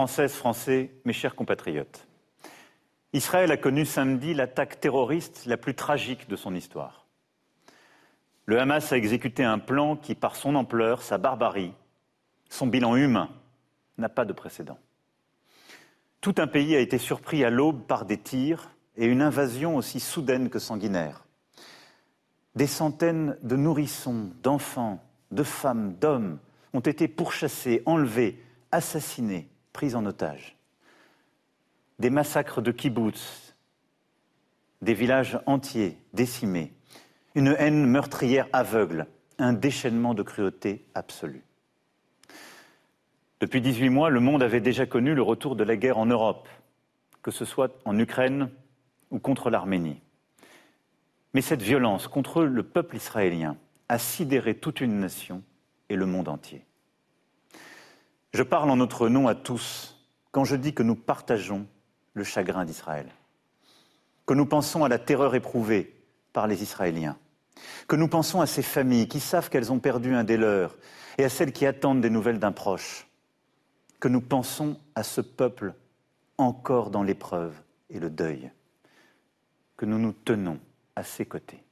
Françaises, Français, mes chers compatriotes. Israël a connu samedi l'attaque terroriste la plus tragique de son histoire. Le Hamas a exécuté un plan qui, par son ampleur, sa barbarie, son bilan humain, n'a pas de précédent. Tout un pays a été surpris à l'aube par des tirs et une invasion aussi soudaine que sanguinaire. Des centaines de nourrissons, d'enfants, de femmes, d'hommes ont été pourchassés, enlevés, assassinés, pris en otage des massacres de kibbutz, des villages entiers décimés, une haine meurtrière aveugle, un déchaînement de cruauté absolue. Depuis 18 mois, le monde avait déjà connu le retour de la guerre en Europe, que ce soit en Ukraine ou contre l'Arménie. Mais cette violence contre le peuple israélien a sidéré toute une nation et le monde entier. Je parle en notre nom à tous quand je dis que nous partageons le chagrin d'Israël, que nous pensons à la terreur éprouvée par les Israéliens, que nous pensons à ces familles qui savent qu'elles ont perdu un des leurs et à celles qui attendent des nouvelles d'un proche, que nous pensons à ce peuple encore dans l'épreuve et le deuil, que nous nous tenons à ses côtés.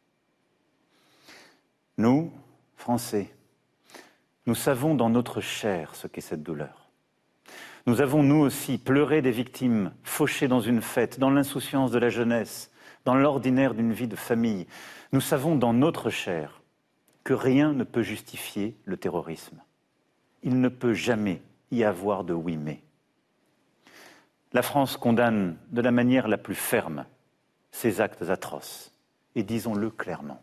Nous, Français, nous savons dans notre chair ce qu'est cette douleur. Nous avons, nous aussi, pleuré des victimes fauchées dans une fête, dans l'insouciance de la jeunesse, dans l'ordinaire d'une vie de famille. Nous savons dans notre chair que rien ne peut justifier le terrorisme. Il ne peut jamais y avoir de oui mais. La France condamne de la manière la plus ferme ces actes atroces. Et disons-le clairement,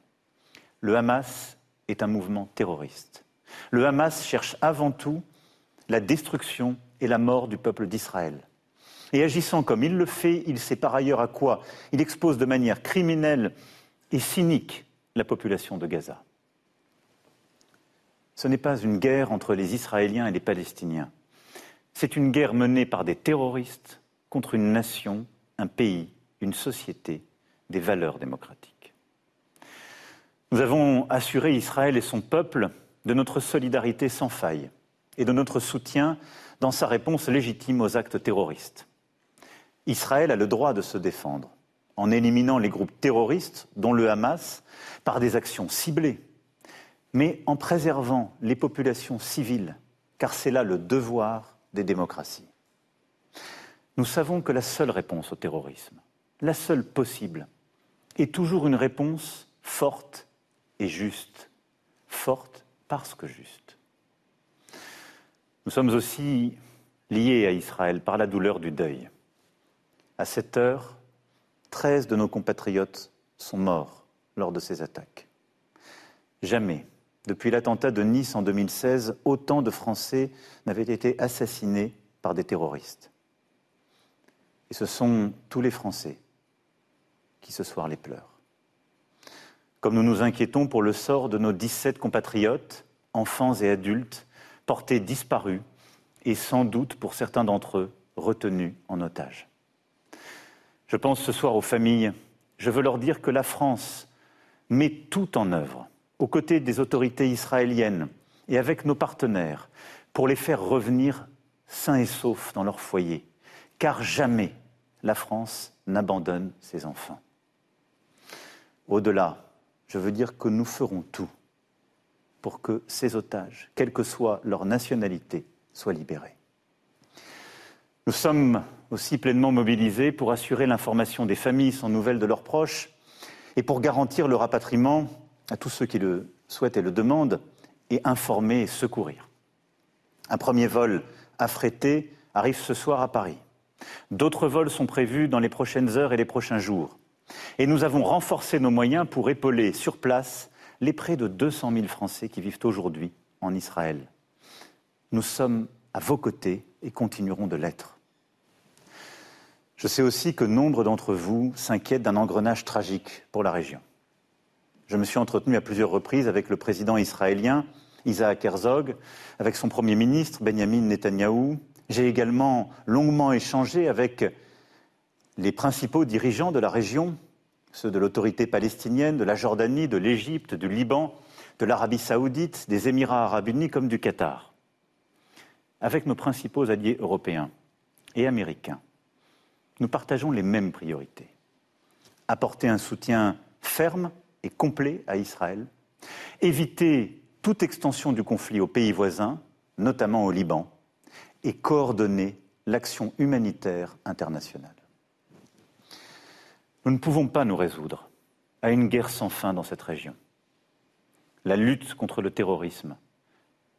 le Hamas est un mouvement terroriste. Le Hamas cherche avant tout la destruction et la mort du peuple d'Israël. Et agissant comme il le fait, il sait par ailleurs à quoi il expose de manière criminelle et cynique la population de Gaza. Ce n'est pas une guerre entre les Israéliens et les Palestiniens. C'est une guerre menée par des terroristes contre une nation, un pays, une société, des valeurs démocratiques. Nous avons assuré Israël et son peuple de notre solidarité sans faille et de notre soutien dans sa réponse légitime aux actes terroristes. Israël a le droit de se défendre en éliminant les groupes terroristes, dont le Hamas, par des actions ciblées, mais en préservant les populations civiles, car c'est là le devoir des démocraties. Nous savons que la seule réponse au terrorisme, la seule possible, est toujours une réponse forte et juste, parce que juste. Nous sommes aussi liés à Israël par la douleur du deuil. À cette heure, 13 de nos compatriotes sont morts lors de ces attaques. Jamais, depuis l'attentat de Nice en 2016, autant de Français n'avaient été assassinés par des terroristes. Et ce sont tous les Français qui ce soir les pleurent. Comme nous nous inquiétons pour le sort de nos 17 compatriotes, enfants et adultes, portés disparus et sans doute pour certains d'entre eux retenus en otage. Je pense ce soir aux familles. Je veux leur dire que la France met tout en œuvre aux côtés des autorités israéliennes et avec nos partenaires pour les faire revenir sains et saufs dans leur foyer, car jamais la France n'abandonne ses enfants. Au-delà, je veux dire que nous ferons tout pour que ces otages, quelle que soit leur nationalité, soient libérés. Nous sommes aussi pleinement mobilisés pour assurer l'information des familles sans nouvelles de leurs proches et pour garantir le rapatriement à tous ceux qui le souhaitent et le demandent et informer et secourir. Un premier vol affrété arrive ce soir à Paris. D'autres vols sont prévus dans les prochaines heures et les prochains jours. Et nous avons renforcé nos moyens pour épauler sur place les près de 200 000 Français qui vivent aujourd'hui en Israël. Nous sommes à vos côtés et continuerons de l'être. Je sais aussi que nombre d'entre vous s'inquiètent d'un engrenage tragique pour la région. Je me suis entretenu à plusieurs reprises avec le président israélien Isaac Herzog, avec son Premier ministre Benjamin Netanyahou. J'ai également longuement échangé avec les principaux dirigeants de la région, ceux de l'autorité palestinienne, de la Jordanie, de l'Égypte, du Liban, de l'Arabie saoudite, des Émirats arabes unis comme du Qatar. Avec nos principaux alliés européens et américains, nous partageons les mêmes priorités. Apporter un soutien ferme et complet à Israël, éviter toute extension du conflit aux pays voisins, notamment au Liban, et coordonner l'action humanitaire internationale. Nous ne pouvons pas nous résoudre à une guerre sans fin dans cette région. La lutte contre le terrorisme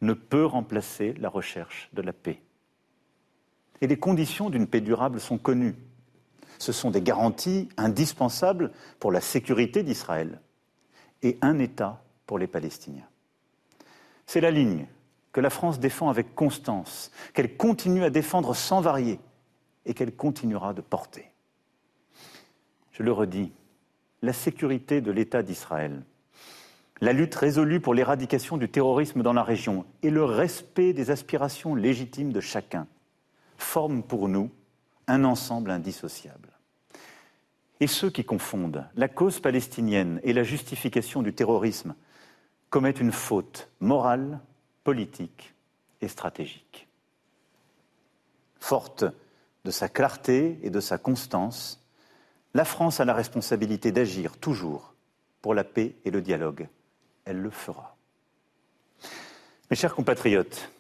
ne peut remplacer la recherche de la paix. Et les conditions d'une paix durable sont connues. Ce sont des garanties indispensables pour la sécurité d'Israël et un État pour les Palestiniens. C'est la ligne que la France défend avec constance, qu'elle continue à défendre sans varier et qu'elle continuera de porter. Je le redis, la sécurité de l'État d'Israël, la lutte résolue pour l'éradication du terrorisme dans la région et le respect des aspirations légitimes de chacun forment pour nous un ensemble indissociable. Et ceux qui confondent la cause palestinienne et la justification du terrorisme commettent une faute morale, politique et stratégique. Forte de sa clarté et de sa constance, la France a la responsabilité d'agir toujours pour la paix et le dialogue. Elle le fera. Mes chers compatriotes,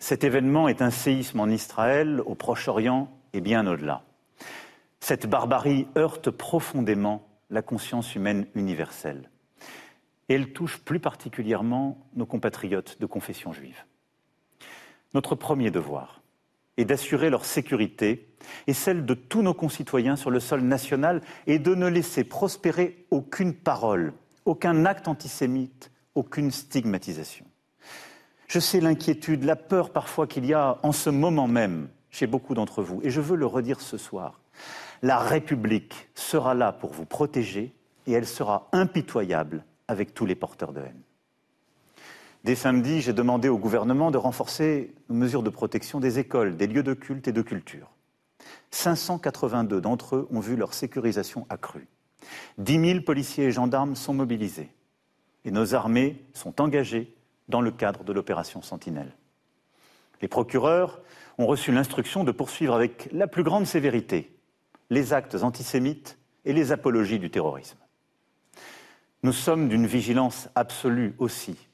cet événement est un séisme en Israël, au Proche-Orient et bien au-delà. Cette barbarie heurte profondément la conscience humaine universelle et elle touche plus particulièrement nos compatriotes de confession juive. Notre premier devoir est d'assurer leur sécurité et celle de tous nos concitoyens sur le sol national et de ne laisser prospérer aucune parole, aucun acte antisémite, aucune stigmatisation. Je sais l'inquiétude, la peur parfois qu'il y a en ce moment même chez beaucoup d'entre vous, et je veux le redire ce soir. La République sera là pour vous protéger et elle sera impitoyable avec tous les porteurs de haine. Dès samedi, j'ai demandé au gouvernement de renforcer les mesures de protection des écoles, des lieux de culte et de culture. 582 d'entre eux ont vu leur sécurisation accrue. 10 000 policiers et gendarmes sont mobilisés. Et nos armées sont engagées dans le cadre de l'opération Sentinelle. Les procureurs ont reçu l'instruction de poursuivre avec la plus grande sévérité les actes antisémites et les apologies du terrorisme. Nous sommes d'une vigilance absolue aussi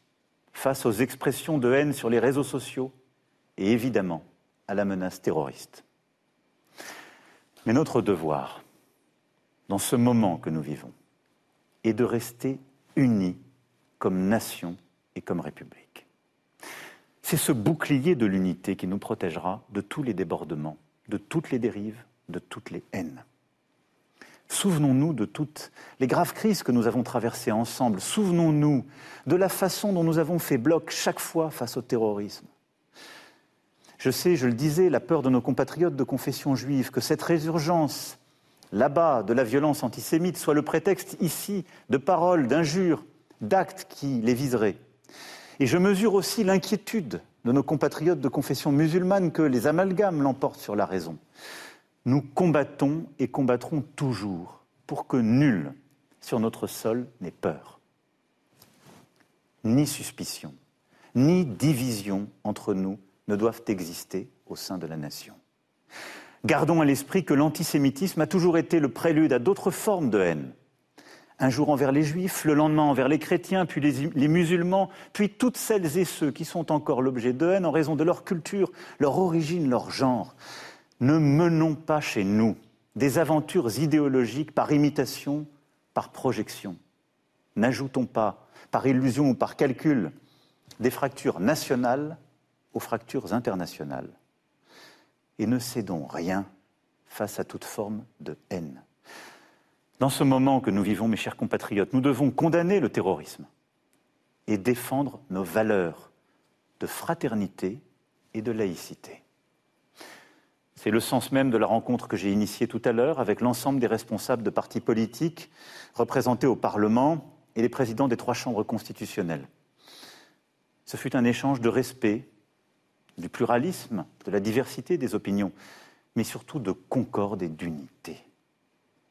face aux expressions de haine sur les réseaux sociaux et évidemment à la menace terroriste. Mais notre devoir, dans ce moment que nous vivons, est de rester unis comme nation et comme République. C'est ce bouclier de l'unité qui nous protégera de tous les débordements, de toutes les dérives, de toutes les haines. Souvenons-nous de toutes les graves crises que nous avons traversées ensemble. Souvenons-nous de la façon dont nous avons fait bloc chaque fois face au terrorisme. Je sais, je le disais, la peur de nos compatriotes de confession juive, que cette résurgence là-bas de la violence antisémite soit le prétexte ici de paroles, d'injures, d'actes qui les viseraient. Et je mesure aussi l'inquiétude de nos compatriotes de confession musulmane que les amalgames l'emportent sur la raison. Nous combattons et combattrons toujours pour que nul sur notre sol n'ait peur. Ni suspicion, ni division entre nous ne doivent exister au sein de la nation. Gardons à l'esprit que l'antisémitisme a toujours été le prélude à d'autres formes de haine. Un jour envers les juifs, le lendemain envers les chrétiens, puis les, musulmans, puis toutes celles et ceux qui sont encore l'objet de haine en raison de leur culture, leur origine, leur genre. Ne menons pas chez nous des aventures idéologiques par imitation, par projection. N'ajoutons pas, par illusion ou par calcul, des fractures nationales aux fractures internationales. Et ne cédons rien face à toute forme de haine. Dans ce moment que nous vivons, mes chers compatriotes, nous devons condamner le terrorisme, et défendre nos valeurs de fraternité et de laïcité. C'est le sens même de la rencontre que j'ai initiée tout à l'heure avec l'ensemble des responsables de partis politiques représentés au Parlement et les présidents des trois chambres constitutionnelles. Ce fut un échange de respect, du pluralisme, de la diversité des opinions, mais surtout de concorde et d'unité.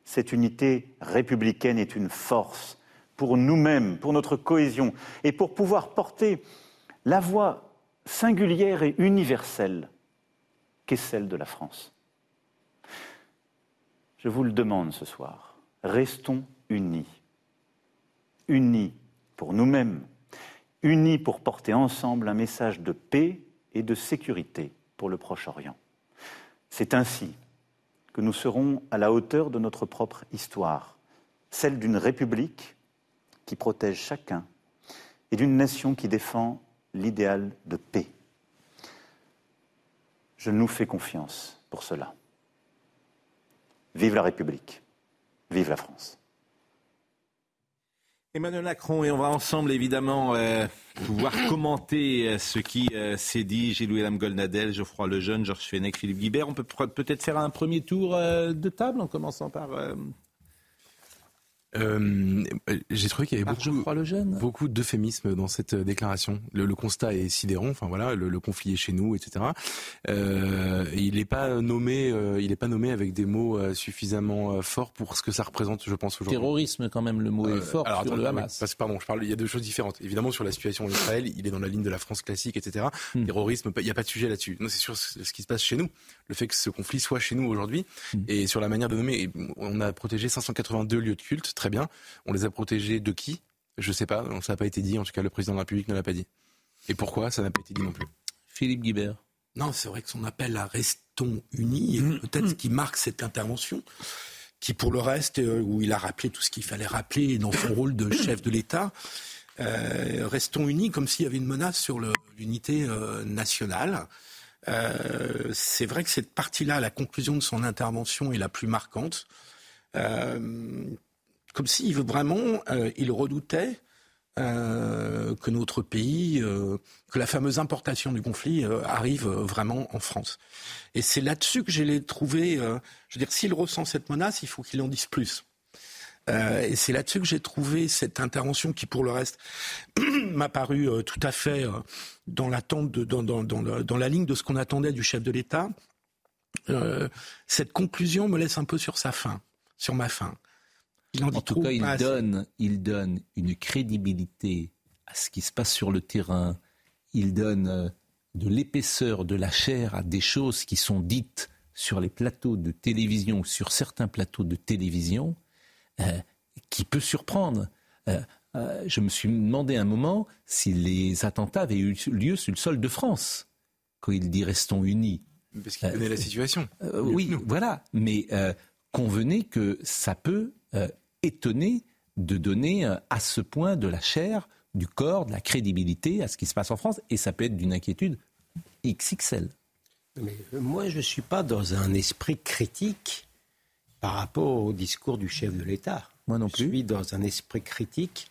Cette unité républicaine est une force pour nous-mêmes, pour notre cohésion et pour pouvoir porter la voix singulière et universelle celle de la France. Je vous le demande ce soir, restons unis. Unis pour nous-mêmes, unis pour porter ensemble un message de paix et de sécurité pour le Proche-Orient. C'est ainsi que nous serons à la hauteur de notre propre histoire, celle d'une république qui protège chacun et d'une nation qui défend l'idéal de paix. Je nous fais confiance pour cela. Vive la République, vive la France. Emmanuel Macron, et on va ensemble évidemment euh, pouvoir commenter euh, ce qui euh, s'est dit. Gilles William Golnadel, Geoffroy Lejeune, Georges Fenech, Philippe Guibert. On peut peut-être faire un premier tour de table en commençant par euh, j'ai trouvé qu'il y avait beaucoup, beaucoup d'euphémismes dans cette euh, déclaration. Le, le, constat est sidérant. Enfin voilà, le, le conflit est chez nous, etc. Euh, il n'est pas nommé, euh, il n'est pas nommé avec des mots suffisamment forts pour ce que ça représente, je pense aujourd'hui. Terrorisme, quand même, le mot est fort alors, sur le Hamas. Parce, pardon, je parle. Il y a deux choses différentes. Évidemment, sur la situation en Israël, il est dans la ligne de la France classique, etc. Hmm. Terrorisme, il n'y a pas de sujet là-dessus. Non, c'est sur ce qui se passe chez nous. Le fait que ce conflit soit chez nous aujourd'hui hmm. et sur la manière de nommer. On a protégé 582 lieux de culte très bien. On les a protégés de qui? Je ne sais pas, ça n'a pas été dit, en tout cas le président de la République ne l'a pas dit. Et pourquoi ça n'a pas été dit non plus? Philippe Guibert. Non, c'est vrai que son appel à Restons unis est mmh. peut-être ce qui marque cette intervention, qui pour le reste, euh, où il a rappelé tout ce qu'il fallait rappeler dans son rôle de chef de l'État, euh, restons unis comme s'il y avait une menace sur l'unité euh, nationale. c'est vrai que cette partie-là, la conclusion de son intervention est la plus marquante comme s'il vraiment, euh, il redoutait euh, que notre pays, euh, que la fameuse importation du conflit arrive vraiment en France. Et c'est là-dessus que je l'ai trouvé. je veux dire, s'il ressent cette menace, il faut qu'il en dise plus. et c'est là-dessus que j'ai trouvé cette intervention qui, pour le reste, m'a paru tout à fait dans l'attente, dans, dans, dans, la ligne de ce qu'on attendait du chef de l'État. cette conclusion me laisse un peu sur sa fin, sur ma fin en tout cas, il donne, il donne une crédibilité à ce qui se passe sur le terrain. Il donne euh, de l'épaisseur, de la chair à des choses qui sont dites sur les plateaux de télévision ou sur certains plateaux de télévision, euh, qui peut surprendre. Euh, je me suis demandé un moment si les attentats avaient eu lieu sur le sol de France, quand il dit restons unis. Parce qu'il connaît la situation. oui, voilà. Mais convenez que ça peut étonné de donner euh, à ce point de la chair, du corps, de la crédibilité à ce qui se passe en France. Et ça peut être d'une inquiétude XXL. Mais euh, moi, je ne suis pas dans un esprit critique par rapport au discours du chef de l'État. Moi non plus. Je suis dans un esprit critique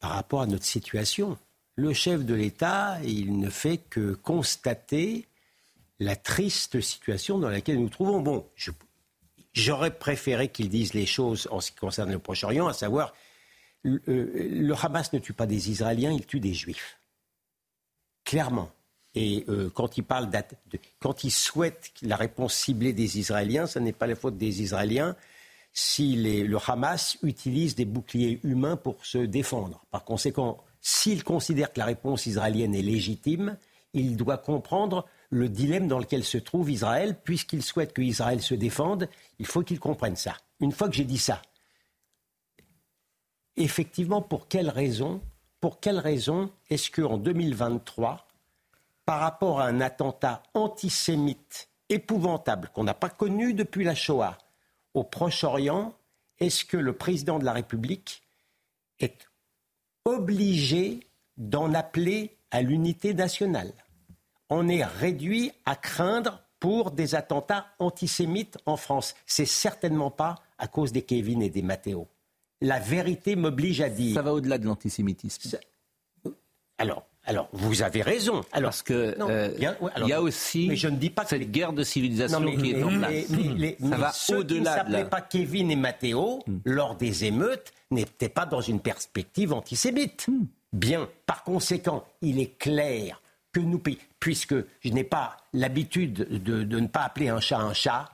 par rapport à notre situation. Le chef de l'État, il ne fait que constater la triste situation dans laquelle nous nous trouvons. Bon, je, J'aurais préféré qu'ils disent les choses en ce qui concerne le Proche-Orient, à savoir le, le, Hamas ne tue pas des Israéliens, il tue des Juifs. Clairement. Et euh, quand il parle de, quand il souhaite la réponse ciblée des Israéliens, ce n'est pas la faute des Israéliens si le Hamas utilise des boucliers humains pour se défendre. Par conséquent, s'il considère que la réponse israélienne est légitime, il doit comprendre le dilemme dans lequel se trouve Israël, puisqu'il souhaite que Israël se défende, il faut qu'il comprenne ça. Une fois que j'ai dit ça, effectivement, pour quelle raison, pour quelle raison est-ce qu'en 2023, par rapport à un attentat antisémite épouvantable qu'on n'a pas connu depuis la Shoah au Proche-Orient, est-ce que le président de la République est obligé d'en appeler à l'unité nationale? On est réduit à craindre pour des attentats antisémites en France. C'est certainement pas à cause des Kevin et des Matteo. La vérité m'oblige à dire. Ça va au-delà de l'antisémitisme. Alors, alors, vous avez raison. Alors, Parce que euh, il y, a aussi mais je ne dis pas cette guerre de civilisation qui est en place. Mais, Ça va au-delà de ne pas Kevin et Matteo, hmm. lors des émeutes, n'étaient pas dans une perspective antisémite. Hmm. Bien. Par conséquent, il est clair que nous, puisque je n'ai pas l'habitude de, de ne pas appeler un chat un chat,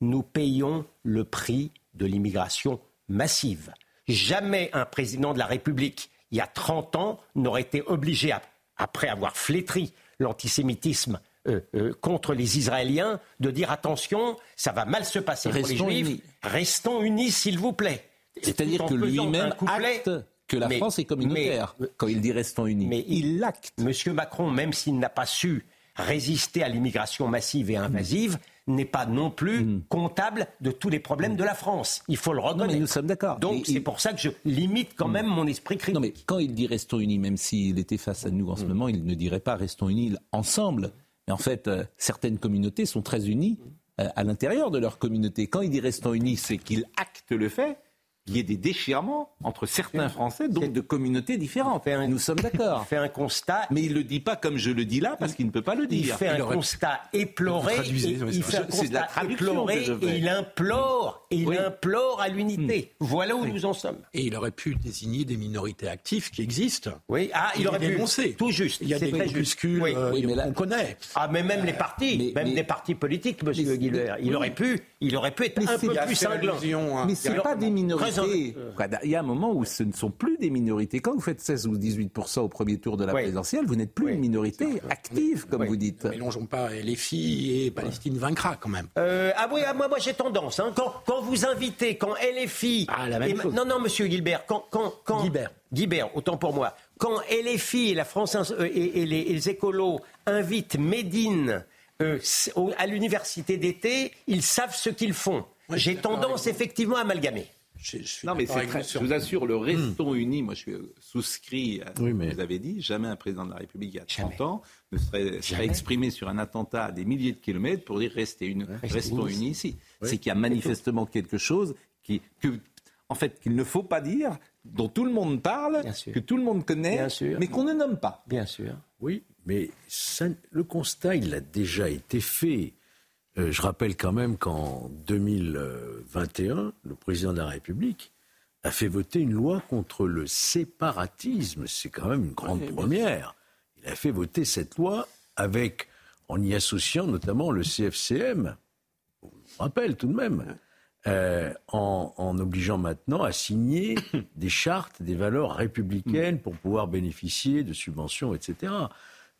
nous payons le prix de l'immigration massive. Jamais un président de la République, il y a 30 ans, n'aurait été obligé, après avoir flétri l'antisémitisme euh, euh, contre les Israéliens, de dire attention, ça va mal se passer pour les Juifs, restons unis s'il vous plaît. C'est-à-dire que lui-même acte que la France est communautaire quand il dit restons unis. Mais il l'acte. Monsieur Macron, même s'il n'a pas su résister à l'immigration massive et invasive, n'est pas non plus hmm. comptable de tous les problèmes de la France. Il faut le reconnaître. mais nous sommes d'accord. Donc c'est pour ça que je limite quand même mon esprit critique. Non, mais quand il dit restons unis, même s'il était face à nous en ce moment, il ne dirait pas restons unis ensemble. Mais en fait, euh, certaines communautés sont très unies euh, à l'intérieur de leur communauté. Quand il dit restons unis, c'est qu'il acte le fait qu'il y ait des déchirements entre certains Français, donc de communautés différentes. Nous sommes d'accord. Il fait un constat. Mais il ne le dit pas comme je le dis là, parce qu'il ne peut pas le dire. Il fait un constat éploré. il fait un constat éploré et il implore, et il implore à l'unité. Hmm. Voilà où nous en sommes. Et il aurait pu désigner des minorités actives qui existent. Oui, ah, il, aurait pu. Dénoncer. Tout juste. Il y a des groupuscules oui. Euh, connaît. Ah, mais même les partis, même des partis politiques, monsieur Guilbert. Il aurait pu, il aurait pu être un peu plus cinglant. Hein. Mais c'est pas des minorités il y a un moment où ce ne sont plus des minorités. Quand vous faites 16 ou 18% au premier tour de la présidentielle, vous n'êtes plus une minorité active, comme vous dites. Mélangeons pas les filles et Palestine vaincra quand même. Euh, ah oui, ah, moi, moi j'ai tendance. Hein. quand, vous invitez, quand LFI. Ah, la même Non, non, monsieur Gilbert, quand. quand, quand Guibert. Guibert, autant pour moi. Quand LFI et la France euh, et, les, écolos invitent Médine euh, à l'université d'été, ils savent ce qu'ils font. J'ai tendance effectivement à amalgamer non, mais je vous assure, le restons unis, moi je suis euh, souscrit à ce que vous avez dit, jamais un président de la République il y a 30 ans ne serait, exprimé sur un attentat à des milliers de kilomètres pour dire restez une, restons unis ici. C'est qu'il y a manifestement quelque chose qui, que, en fait, qu'il ne faut pas dire, dont tout le monde parle, que tout le monde connaît, mais qu'on ne nomme pas. Bien sûr. Oui, mais le constat, il a déjà été fait. Euh, je rappelle quand même qu'en 2021, le président de la République a fait voter une loi contre le séparatisme. C'est quand même une grande première. Il a fait voter cette loi avec, en y associant notamment le CFCM, rappelle tout de même, euh, en, en, obligeant maintenant à signer des chartes, des valeurs républicaines pour pouvoir bénéficier de subventions, etc.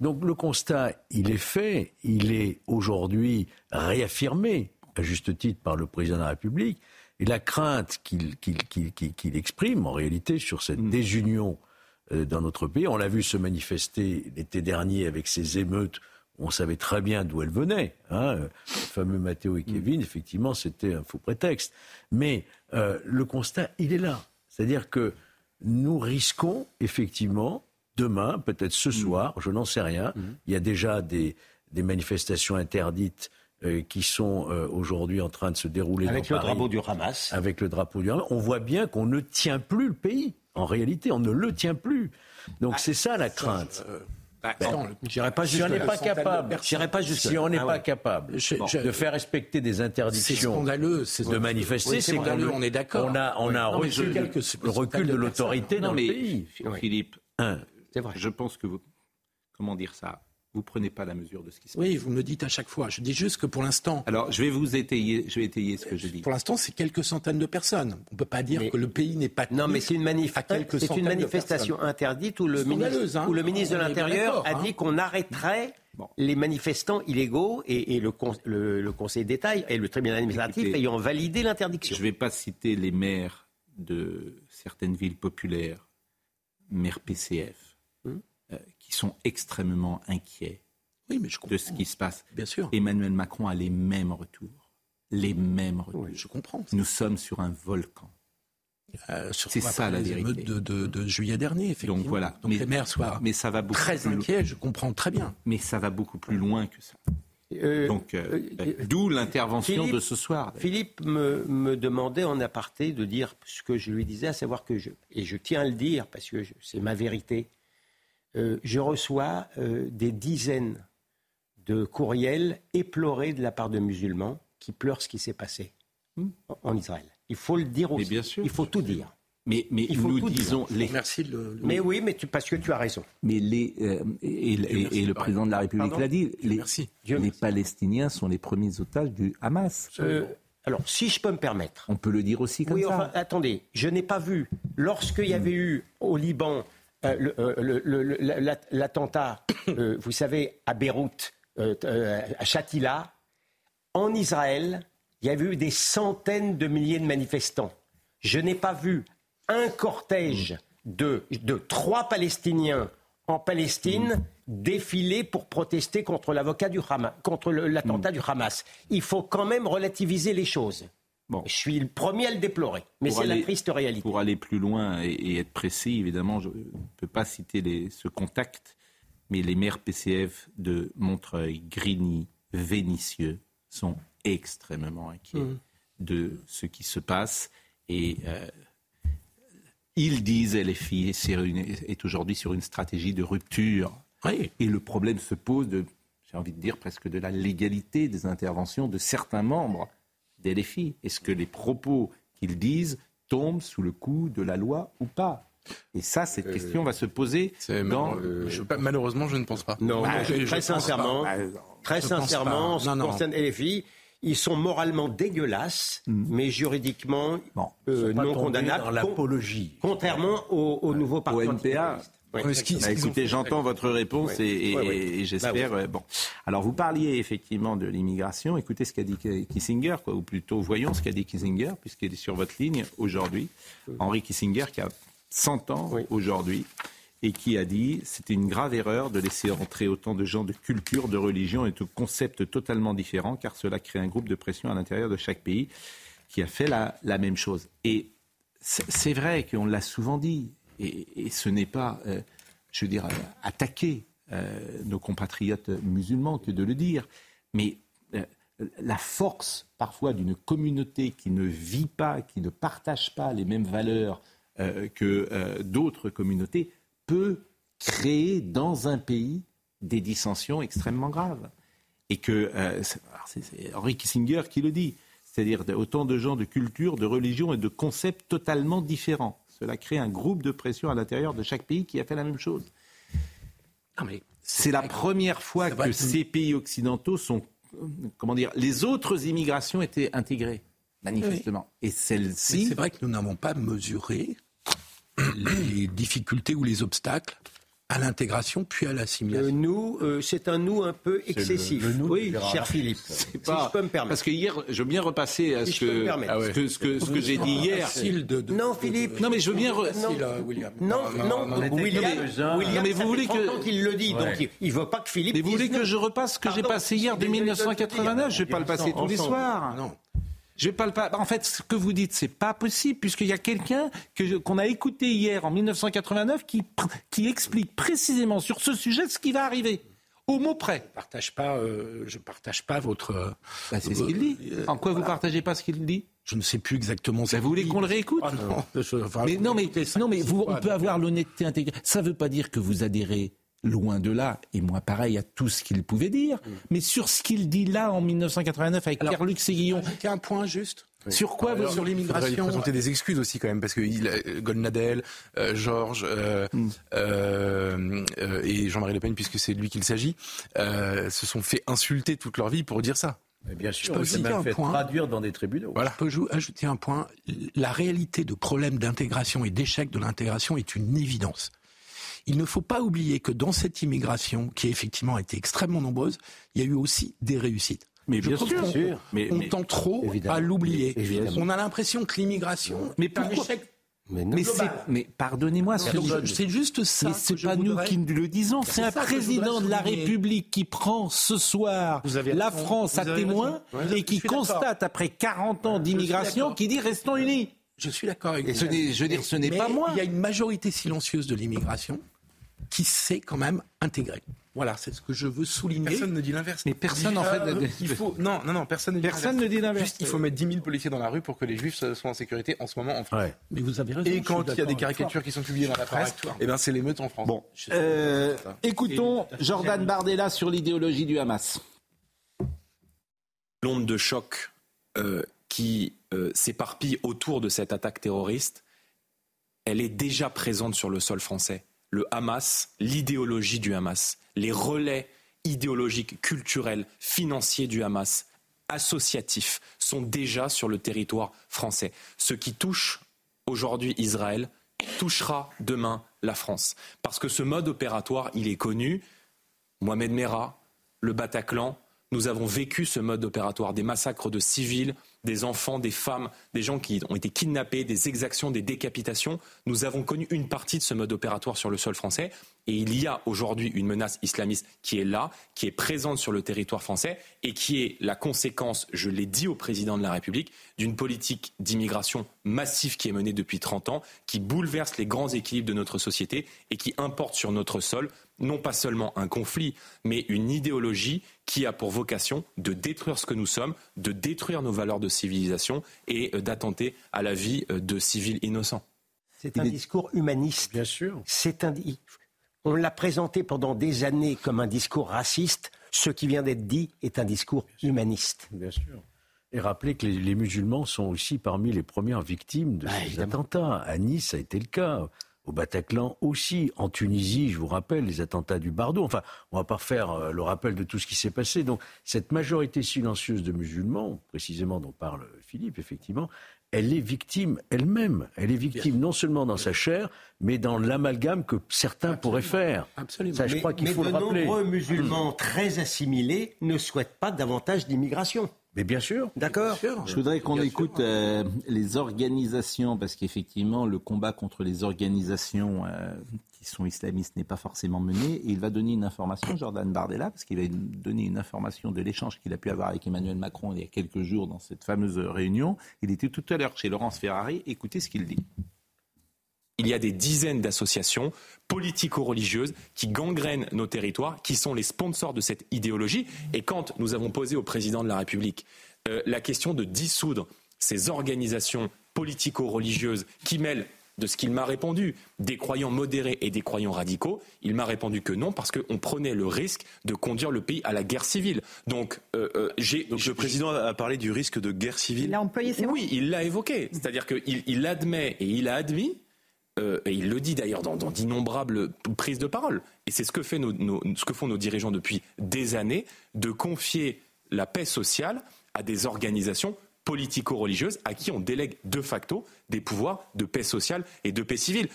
Donc le constat, il est fait, il est aujourd'hui réaffirmé, à juste titre, par le président de la République, et la crainte qu'il exprime en réalité sur cette mm. désunion euh, dans notre pays, on l'a vu se manifester l'été dernier avec ces émeutes on savait très bien d'où elles venaient. Hein. Le fameux Matteo et mm. Kevin, effectivement, c'était un faux prétexte. Mais euh, le constat, il est là. C'est-à-dire que nous risquons effectivement demain, peut-être ce mm. soir, je n'en sais rien. Mm. Il y a déjà des, manifestations interdites euh, qui sont euh, aujourd'hui en train de se dérouler avec le drapeau du Hamas. Avec le drapeau du Hamas. On voit bien qu'on ne tient plus le pays. En réalité, on ne le tient plus. Donc ah, c'est ça la crainte. Euh, bah, ben, pas si on n'est pas capable, pas si on n'est ah pas capable de faire respecter des interdictions de manifester, c'est scandaleux. On est d'accord. On a, on a reçu le recul de l'autorité dans le pays. Philippe, c'est vrai. Je pense que vous. Comment dire ça? Vous prenez pas la mesure de ce qui se passe. Oui, vous me le dites à chaque fois. Je dis juste que pour l'instant. Alors, je vais vous étayer, je vais étayer ce que je dis. Pour l'instant, c'est quelques centaines de personnes. On ne peut pas dire que le pays n'est pas. Non, mais c'est une, manif... c'est une manifestation interdite où le ministre, hein. où le ministre de l'Intérieur a hein. dit qu'on arrêterait les manifestants illégaux et, le, le, Conseil d'État et le tribunal administratif ayant validé l'interdiction. Je ne vais pas citer les maires de certaines villes populaires, maires PCF euh, qui sont extrêmement inquiets de ce qui se passe. Bien sûr. Emmanuel Macron a les mêmes retours. Les mêmes retours. je comprends. Nous sommes sur un volcan. Euh, c'est ça la vérité. De, de, de, juillet dernier, effectivement. Donc voilà. mais, les maires soient mais ça va très inquiets, je comprends très bien. Mais ça va beaucoup plus loin que ça. Euh, Donc, d'où l'intervention de ce soir. Philippe me, me, demandait en aparté de dire ce que je lui disais, à savoir que je, et je tiens à le dire parce que c'est ma vérité, euh, je reçois euh, des dizaines de courriels éplorés de la part de musulmans qui pleurent ce qui s'est passé hmm. en Israël. Il faut le dire aussi. bien sûr, il faut tout dire. Mais, mais il faut nous disons les. Merci le, Mais oui, mais tu, parce que tu as raison. Mais les euh, et, le président de la République l'a dit. Les, les Palestiniens sont les premiers otages du Hamas. alors, si je peux me permettre. On peut le dire aussi comme oui, ça. Enfin, attendez, je n'ai pas vu lorsqu'il y avait eu au Liban euh, l'attentat, euh, vous savez, à Beyrouth, euh, à Shatila, en Israël, il y avait eu des centaines de milliers de manifestants. Je n'ai pas vu un cortège de, de trois Palestiniens en Palestine défiler pour protester contre l'avocat du Hamas, contre l'attentat du Hamas. Il faut quand même relativiser les choses. Bon. Je suis le premier à le déplorer, mais c'est la triste réalité. Pour aller plus loin et, être précis, évidemment, je ne peux pas citer les, ce contact, mais les maires PCF de Montreuil, Grigny, Vénissieux sont extrêmement inquiets mmh. de ce qui se passe. Et euh, ils disent, LFI est, est aujourd'hui sur une stratégie de rupture. Et le problème se pose de, j'ai envie de dire, presque de la légalité des interventions de certains membres des défis. Est-ce que les propos qu'ils disent tombent sous le coup de la loi ou pas? Et ça, cette euh, question va se poser dans... Euh, malheureusement, je ne pense pas. Non, bah, très sincèrement, très sincèrement, en ce qui concerne LFI, ils sont moralement dégueulasses, mm. mais juridiquement euh, non condamnables. Dans l'apologie. Contrairement au, au nouveau parti. Au NPA. Bah, écoutez, j'entends votre réponse et, j'espère. Bah, bon, alors vous parliez effectivement de l'immigration. Écoutez ce qu'a dit Kissinger, quoi, ou plutôt voyons ce qu'a dit Kissinger, puisqu'il est sur votre ligne aujourd'hui. Henri Kissinger, qui a 100 ans aujourd'hui, et qui a dit c'était une grave erreur de laisser entrer autant de gens de culture, de religion et de concepts totalement différents, car cela crée un groupe de pression à l'intérieur de chaque pays qui a fait la, la même chose. Et c'est vrai qu'on l'a souvent dit et, ce n'est pas, euh, je veux dire, attaquer euh, nos compatriotes musulmans que de le dire, mais euh, la force parfois d'une communauté qui ne vit pas, qui ne partage pas les mêmes valeurs que d'autres communautés peut créer dans un pays des dissensions extrêmement graves. Et que c'est Henry Kissinger qui le dit, c'est-à-dire autant de gens de culture, de religion et de concepts totalement différents. Cela crée un groupe de pression à l'intérieur de chaque pays qui a fait la même chose. c'est la première fois que ces pays occidentaux sont, comment dire, les autres immigrations étaient intégrées, manifestement. Et celle-ci. C'est vrai que nous n'avons pas mesuré les difficultés ou les obstacles à l'intégration puis à l'assimilation. Euh, nous, euh, c'est un nous un peu excessif. oui, cher Philippe. Pas... je peux me permettre. Parce que hier, je veux bien repasser à ce, que, ce que, ce que, j'ai dit hier. non, Philippe. Non, mais je veux bien. Non, non, non, William. William, mais vous voulez que. qu'il le dit, donc il ne veut pas que Philippe. Mais vous voulez que je repasse ce que j'ai passé hier de 1989 Je ne vais pas le passer tous les soirs. Non. Je vais pas le En fait, ce que vous dites, c'est pas possible puisqu'il y a quelqu'un qu'on a écouté hier en 1989 qui, qui explique précisément sur ce sujet ce qui va arriver. Au mot près. Je partage pas, euh, je partage pas votre. Bah, c'est ce qu'il dit. Euh, en quoi vous partagez pas ce qu'il dit? Je ne sais plus exactement. Ça vous voulez qu'on le réécoute? Ah, non. mais non, mais non, mais vous, on peut avoir l'honnêteté intégrée. Ça ne veut pas dire que vous adhérez loin de là, et moi pareil à tout ce qu'il pouvait dire, mm. mais sur ce qu'il dit là en 1989 avec Pierre-Luc Séguillon. un point juste. Sur quoi Sur l'immigration. Il présenter des excuses aussi quand même parce que il, euh, Golnadel, euh, Georges euh, mm. euh, et Jean-Marie Le Pen, puisque c'est de lui qu'il s'agit, se sont fait insulter toute leur vie pour dire ça. bien sûr, je peux aussi un fait point. traduire dans des tribunaux. Voilà. Je peux ajouter un point. La réalité de problème d'intégration et d'échec de l'intégration est une évidence. Il ne faut pas oublier que dans cette immigration, qui effectivement a été extrêmement nombreuse, il y a eu aussi des réussites. Mais bien sûr, Mais, on tend trop à l'oublier. On a l'impression que l'immigration mais est un échec mais, mais, pardonnez-moi, c'est juste ça. Mais c'est pas nous qui le disons, c'est un président de la République qui prend ce soir la France à témoin et qui constate après 40 ans d'immigration qui dit restons unis. Je suis d'accord avec vous. je veux dire, ce n'est pas moi. Il y a une majorité silencieuse de l'immigration qui s'est quand même intégré. Voilà, c'est ce que je veux souligner. Personne ne dit l'inverse. Mais personne, en fait, euh, il faut. Non, non, non, personne ne dit personne ne dit l'inverse. il faut mettre 10 000 policiers dans la rue pour que les Juifs soient en sécurité en ce moment en France. Mais vous avez raison. Et quand il y a des caricatures qui sont publiées dans la presse, eh ben c'est l'émeute en France. Bon, euh, écoutons Jordan Bardella sur l'idéologie du Hamas. L'onde de choc euh, qui euh, s'éparpille autour de cette attaque terroriste, elle est déjà présente sur le sol français. Le Hamas, l'idéologie du Hamas, les relais idéologiques, culturels, financiers du Hamas, associatifs, sont déjà sur le territoire français. Ce qui touche aujourd'hui Israël touchera demain la France. Parce que ce mode opératoire, il est connu. Mohamed Merah, le Bataclan, nous avons vécu ce mode opératoire, des massacres de civils, des enfants, des femmes, des gens qui ont été kidnappés, des exactions, des décapitations. Nous avons connu une partie de ce mode opératoire sur le sol français. Et il y a aujourd'hui une menace islamiste qui est là, qui est présente sur le territoire français et qui est la conséquence, je l'ai dit au président de la République, d'une politique d'immigration massive qui est menée depuis 30 ans, qui bouleverse les grands équilibres de notre société et qui importe sur notre sol non pas seulement un conflit, mais une idéologie qui a pour vocation de détruire ce que nous sommes, de détruire nos valeurs de civilisation et euh, d'attenter à la vie euh, de civils innocents. C'est un discours humaniste. Bien sûr. C'est un... On l'a présenté pendant des années comme un discours raciste. Ce qui vient d'être dit est un discours humaniste. Bien sûr. Et rappelez que les, musulmans sont aussi parmi les premières victimes de bah, ces attentats. À Nice, ça a été le cas au Bataclan aussi, en Tunisie, je vous rappelle, les attentats du Bardo. Enfin, on va pas faire euh, le rappel de tout ce qui s'est passé. Donc, cette majorité silencieuse de musulmans, précisément dont parle Philippe, effectivement, elle est victime elle-même. Elle est victime non seulement dans sa chair, mais dans l'amalgame que certains pourraient faire. Absolument. Ça, je crois qu'il faut le rappeler. de nombreux musulmans très assimilés ne souhaitent pas davantage d'immigration. Mais bien sûr. D'accord. Je voudrais qu'on écoute euh, les organisations, parce qu'effectivement, le combat contre les organisations euh, qui sont islamistes n'est pas forcément mené. Et il va donner une information, Jordan Bardella, parce qu'il va donner une information de l'échange qu'il a pu avoir avec Emmanuel Macron il y a quelques jours dans cette fameuse réunion. Il était tout à l'heure chez Laurence Ferrari. Écoutez ce qu'il dit. Il y a des dizaines d'associations politico-religieuses qui gangrènent nos territoires, qui sont les sponsors de cette idéologie. Et quand nous avons posé au président de la République euh, la question de dissoudre ces organisations politico-religieuses qui mêlent de ce qu'il m'a répondu, des croyants modérés et des croyants radicaux, il m'a répondu que non, parce qu'on prenait le risque de conduire le pays à la guerre civile. Donc, euh, euh, j'ai. Donc, le président a parlé du risque de guerre civile. Il a employé ces Oui, il l'a évoqué. C'est-à-dire qu'il il admet et il a admis euh, et il le dit d'ailleurs dans, d'innombrables prises de parole, et c'est ce que, fait ce que font nos dirigeants depuis des années, de confier la paix sociale à des organisations politico-religieuses à qui on délègue de facto des pouvoirs de paix sociale et de paix civile.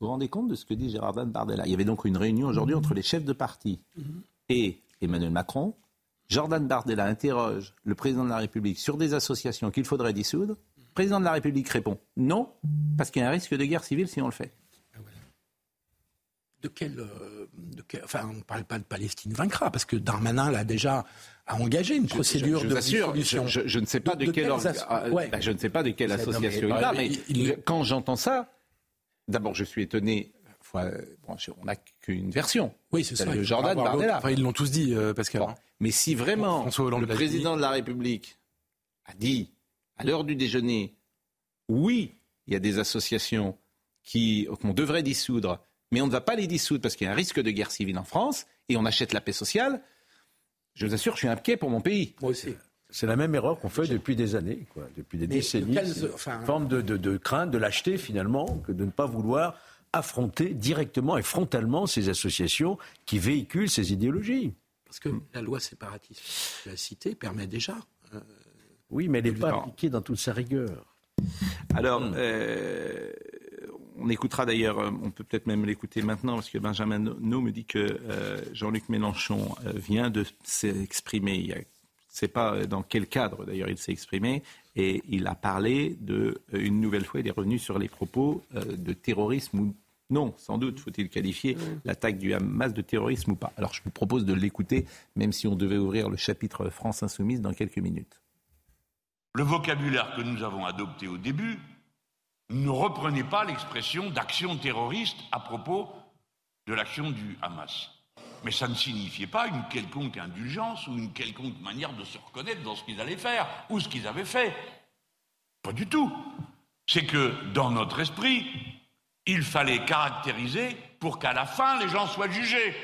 Vous vous rendez compte de ce que dit Gérard Bardella? Il y avait donc une réunion aujourd'hui entre les chefs de parti et Emmanuel Macron. Jordan Bardella interroge le président de la République sur des associations qu'il faudrait dissoudre président de la République répond non, parce qu'il y a un risque de guerre civile si on le fait. De quel, euh, enfin, on ne parle pas de Palestine vaincra, parce que Darmanin l'a déjà a engagé une procédure je, je, Je, ne sais pas de, quelle, ah, je ne sais pas de quelle association il parle, mais quand j'entends ça, d'abord je suis étonné. on n'a qu'une version. Oui, c'est ça. Le Jordan Bardella. Enfin, ils l'ont tous dit, euh, Pascal. Hein. Mais si vraiment le président de la République a dit à l'heure du déjeuner, oui, il y a des associations qu'on devrait dissoudre, mais on ne va pas les dissoudre parce qu'il y a un risque de guerre civile en France et on achète la paix sociale. Je vous assure, je suis inquiet pour mon pays. Moi aussi. C'est la même erreur qu'on fait depuis des années, quoi, depuis des décennies. Une forme de, de crainte de l'acheter finalement, que de ne pas vouloir affronter directement et frontalement ces associations qui véhiculent ces idéologies. Parce que la loi séparatiste de la cité permet déjà oui, mais elle n'est pas appliquée dans toute sa rigueur. Alors, hmm. euh, on écoutera d'ailleurs, euh, on peut peut-être même l'écouter maintenant, parce que Benjamin No me dit que euh, Jean-Luc Mélenchon vient de s'exprimer. Il ne sait pas dans quel cadre d'ailleurs il s'est exprimé, et il a parlé de, une nouvelle fois, il est revenu sur les propos de terrorisme ou non, sans doute faut-il qualifier l'attaque du Hamas de terrorisme ou pas. Alors je vous propose de l'écouter, même si on devait ouvrir le chapitre France Insoumise dans quelques minutes. Le vocabulaire que nous avons adopté au début ne reprenait pas l'expression d'action terroriste à propos de l'action du Hamas. Mais ça ne signifiait pas une quelconque indulgence ou une quelconque manière de se reconnaître dans ce qu'ils allaient faire ou ce qu'ils avaient fait. Pas du tout. C'est que dans notre esprit, il fallait caractériser pour qu'à la fin les gens soient jugés.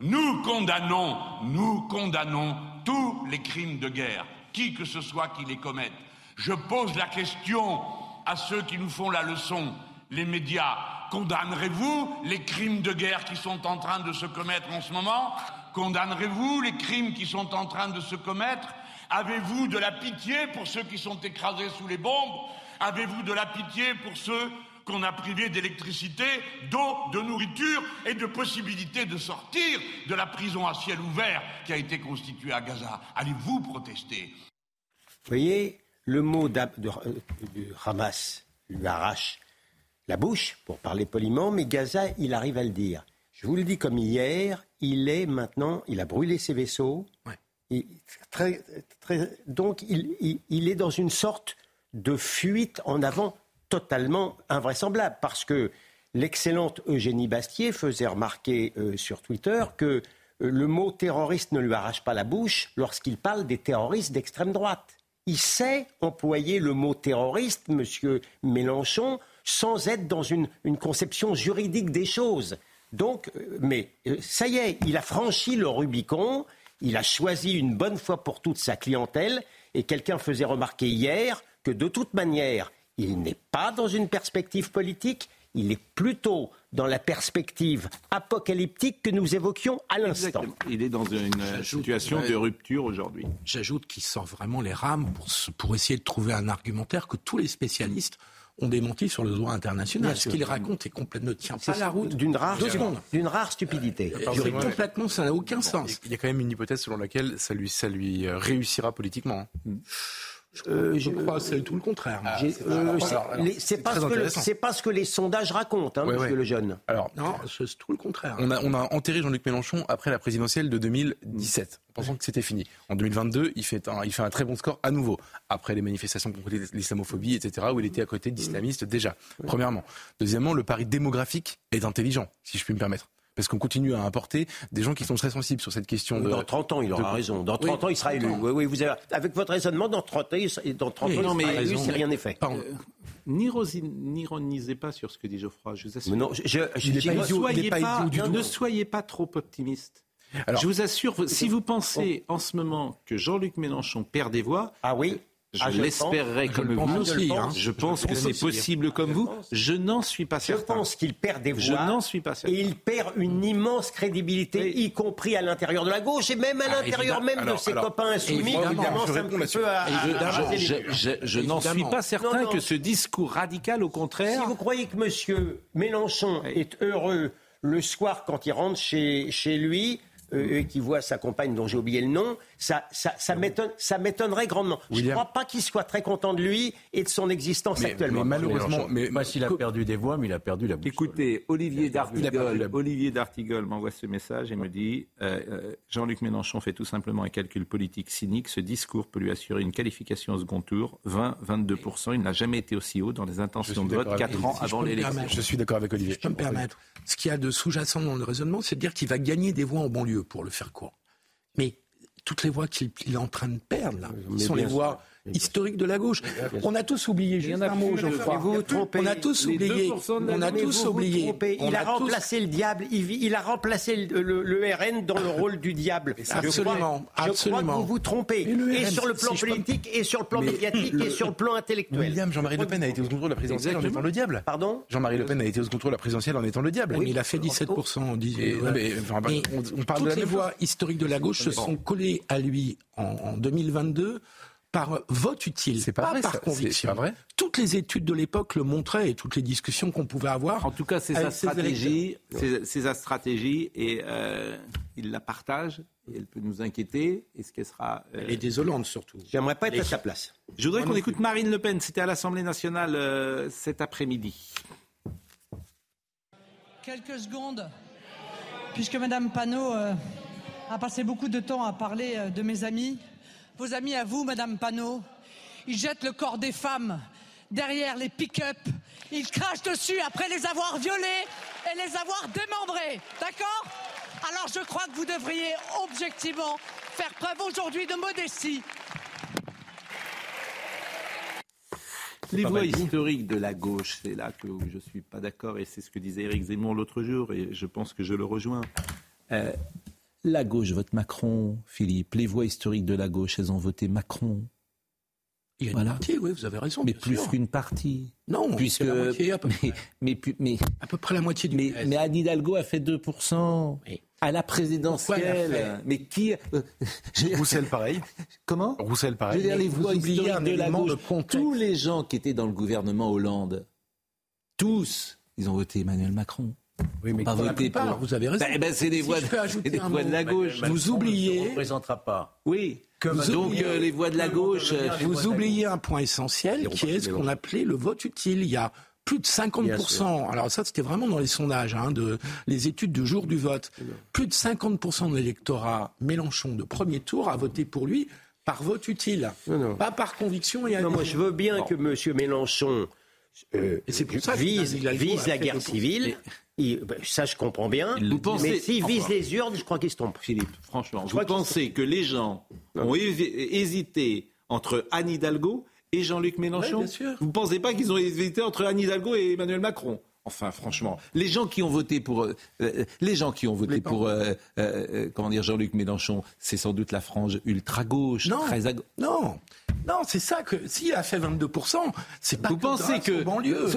Nous condamnons, nous condamnons tous les crimes de guerre, qui que ce soit qui les commette. Je pose la question à ceux qui nous font la leçon, les médias. Condamnerez-vous les crimes de guerre qui sont en train de se commettre en ce moment? Condamnerez-vous les crimes qui sont en train de se commettre? Avez-vous de la pitié pour ceux qui sont écrasés sous les bombes? Avez-vous de la pitié pour ceux qu'on a privés d'électricité, d'eau, de nourriture et de possibilité de sortir de la prison à ciel ouvert qui a été constituée à Gaza. Allez-vous protester? Vous voyez, le mot de, de, Hamas lui arrache la bouche, pour parler poliment, mais Gaza, il arrive à le dire. Je vous le dis comme hier, il est maintenant, il a brûlé ses vaisseaux, donc il, est dans une sorte de fuite en avant totalement invraisemblable parce que l'excellente Eugénie Bastier faisait remarquer euh, sur Twitter que euh, le mot terroriste ne lui arrache pas la bouche lorsqu'il parle des terroristes d'extrême droite. Il sait employer le mot terroriste, monsieur Mélenchon, sans être dans une, une conception juridique des choses. Donc, euh, mais ça y est, il a franchi le Rubicon il a choisi une bonne fois pour toutes sa clientèle et quelqu'un faisait remarquer hier que de toute manière, il n'est pas dans une perspective politique, il est plutôt dans la perspective apocalyptique que nous évoquions à l'instant. Il est dans une situation de rupture aujourd'hui. J'ajoute qu'il sort vraiment les rames pour, pour essayer de trouver un argumentaire que tous les spécialistes ont démenti sur le droit international. Ce qu'il raconte est complètement ne tient pas la route. D'une rare, d'une rare stupidité. complètement, ça n'a aucun sens. Il y a quand même une hypothèse selon laquelle ça lui, ça lui euh, réussira politiquement. Hein. Euh, je crois que c'est tout le contraire. Ah, euh, c'est pas, pas, ce que les sondages racontent, hein, monsieur le jeune. Alors, non, c'est tout le contraire. On a, on a enterré Jean-Luc Mélenchon après la présidentielle de 2017, pensant que c'était fini. En 2022, il fait, un, il fait un très bon score à nouveau, après les manifestations contre l'islamophobie, etc., où il était à côté d'islamistes déjà, premièrement. Deuxièmement, le pari démographique est intelligent, si je puis me permettre parce qu'on continue à importer des gens qui sont très sensibles sur cette question. De, dans 30 ans, il aura raison. Dans 30 ans, il sera élu. Oui, oui, vous avez, avec votre raisonnement, dans 30 ans, il, dans 30 ans, non, il sera élu si rien n'est fait. Euh, N'ironisez pas sur ce que dit Geoffroy. Je vous assure. non, je, je, ne, soyez pas, ne soyez pas trop optimiste. Alors, je vous assure, si vous pensez en ce moment que Jean-Luc Mélenchon perd des voix, ah oui, je, ah, l'espérerais comme vous aussi. Hein. Je pense que c'est possible comme vous. Je n'en suis pas certain. Je pense qu'il perd des voix. Je n'en suis pas certain. Et il perd une immense crédibilité, y compris à l'intérieur de la gauche et même à ah, l'intérieur même de ses copains insoumis. Je n'en suis pas certain que ce discours radical, au contraire. Si vous croyez que M. Mélenchon est heureux le soir quand il rentre chez, chez lui, euh, qui voit sa compagne dont j'ai oublié le nom, ça, ça, ça m'étonnerait grandement. Je ne crois pas qu'il soit très content de lui et de son existence actuellement. Mais malheureusement, mais, moi, s'il a perdu des voix, mais il a perdu la bouche. Écoutez, Olivier D'Artigol, Olivier D'Artigol m'envoie ce message et me dit euh, euh, Jean-Luc Mélenchon fait tout simplement un calcul politique cynique. Ce discours peut lui assurer une qualification au second tour, 20-22%. Il n'a jamais été aussi haut dans les intentions de vote 4 ans avant l'élection. Je suis d'accord avec Olivier. je peux me permettre. Ce qu'il y a de sous-jacent dans le raisonnement, c'est de dire qu'il va gagner des voix en banlieue, pour le faire court. Mais toutes les voix qu'il est en train de perdre, là, sont les voix historiques de la gauche. On a tous oublié, juste un mot, je crois. On a tous oublié. On a tous oublié. Il a remplacé le diable. Il, a remplacé le, RN dans le rôle du diable. Absolument. Je crois que vous vous trompez. Et sur le plan politique, et sur le plan médiatique, et sur le plan intellectuel. William, Jean-Marie Le Pen a été au contrôle de la présidentielle en étant le diable. Pardon? Jean-Marie Le Pen a été au contrôle de la présidentielle en étant le diable. il a fait 17%. On dit. On parle de voix historiques de la gauche se sont collées à lui en 2022 par vote utile, c'est pas, par conviction. Pas vrai. Toutes les études de l'époque le montraient et toutes les discussions qu'on pouvait avoir. En tout cas, c'est sa stratégie, c'est sa stratégie et euh, il la partage. Et elle peut nous inquiéter. Est-ce qu'elle sera euh, Elle est désolante surtout. J'aimerais pas être à sa place. Je voudrais qu'on écoute Marine Le Pen. C'était à l'Assemblée nationale euh, cet après-midi. Quelques secondes, puisque Madame Panot a passé beaucoup de temps à parler de mes amis vos amis à vous, Madame Panot. Ils jettent le corps des femmes derrière les pick-up. Ils crachent dessus après les avoir violées et les avoir démembrées. D'accord? Alors je crois que vous devriez objectivement faire preuve aujourd'hui de modestie. Les voix historiques de la gauche, c'est là que je ne suis pas d'accord et c'est ce que disait Éric Zemmour l'autre jour et je pense que je le rejoins. Euh, la gauche vote Macron, Philippe. Les voix historiques de la gauche, elles ont voté Macron. Il y a une partie, oui, vous avez raison. Mais plus qu'une partie. Non, puisque la moitié à peu près. Mais, mais, à peu près la moitié du Mais, mais Anne Hidalgo a fait 2%. À la présidentielle. Mais qui. Euh, Roussel, pareil. Comment Roussel, pareil. Je veux dire, les voix historiques de la gauche. tous les gens qui étaient dans le gouvernement Hollande, tous, ils ont voté Emmanuel Macron. Oui, mais pas voté pour... vous avez raison. Ben, ben, c'est des voix, de, des voix de la gauche. vous oubliez. Ne représentera pas. Oui. donc euh, les voix de la gauche. Vous oubliez un point essentiel qui est ce qu'on appelait le vote utile. Il y a plus de 50%, alors ça c'était vraiment dans les sondages, hein, de, les études du jour du vote, plus de 50% de l'électorat Mélenchon de premier tour a voté pour lui par vote utile, pas par conviction et non, Moi je veux bien que M. Mélenchon euh, vise, vise la guerre civile. Ben, ça, je comprends bien. mais s'il vise les urnes, je crois qu'il se trompe. Philippe, franchement, je vous pensez que les gens ont hésité entre Anne Hidalgo et Jean-Luc Mélenchon? Vous ne pensez pas qu'ils ont hésité entre Anne Hidalgo et Emmanuel Macron? Enfin, franchement, les gens qui ont voté pour, euh, euh, les gens qui ont voté pour, euh, comment dire, Jean-Luc Mélenchon, c'est sans doute la frange ultra gauche, non, très non, non, c'est ça que s'il a fait 22% c'est pas vous pensez que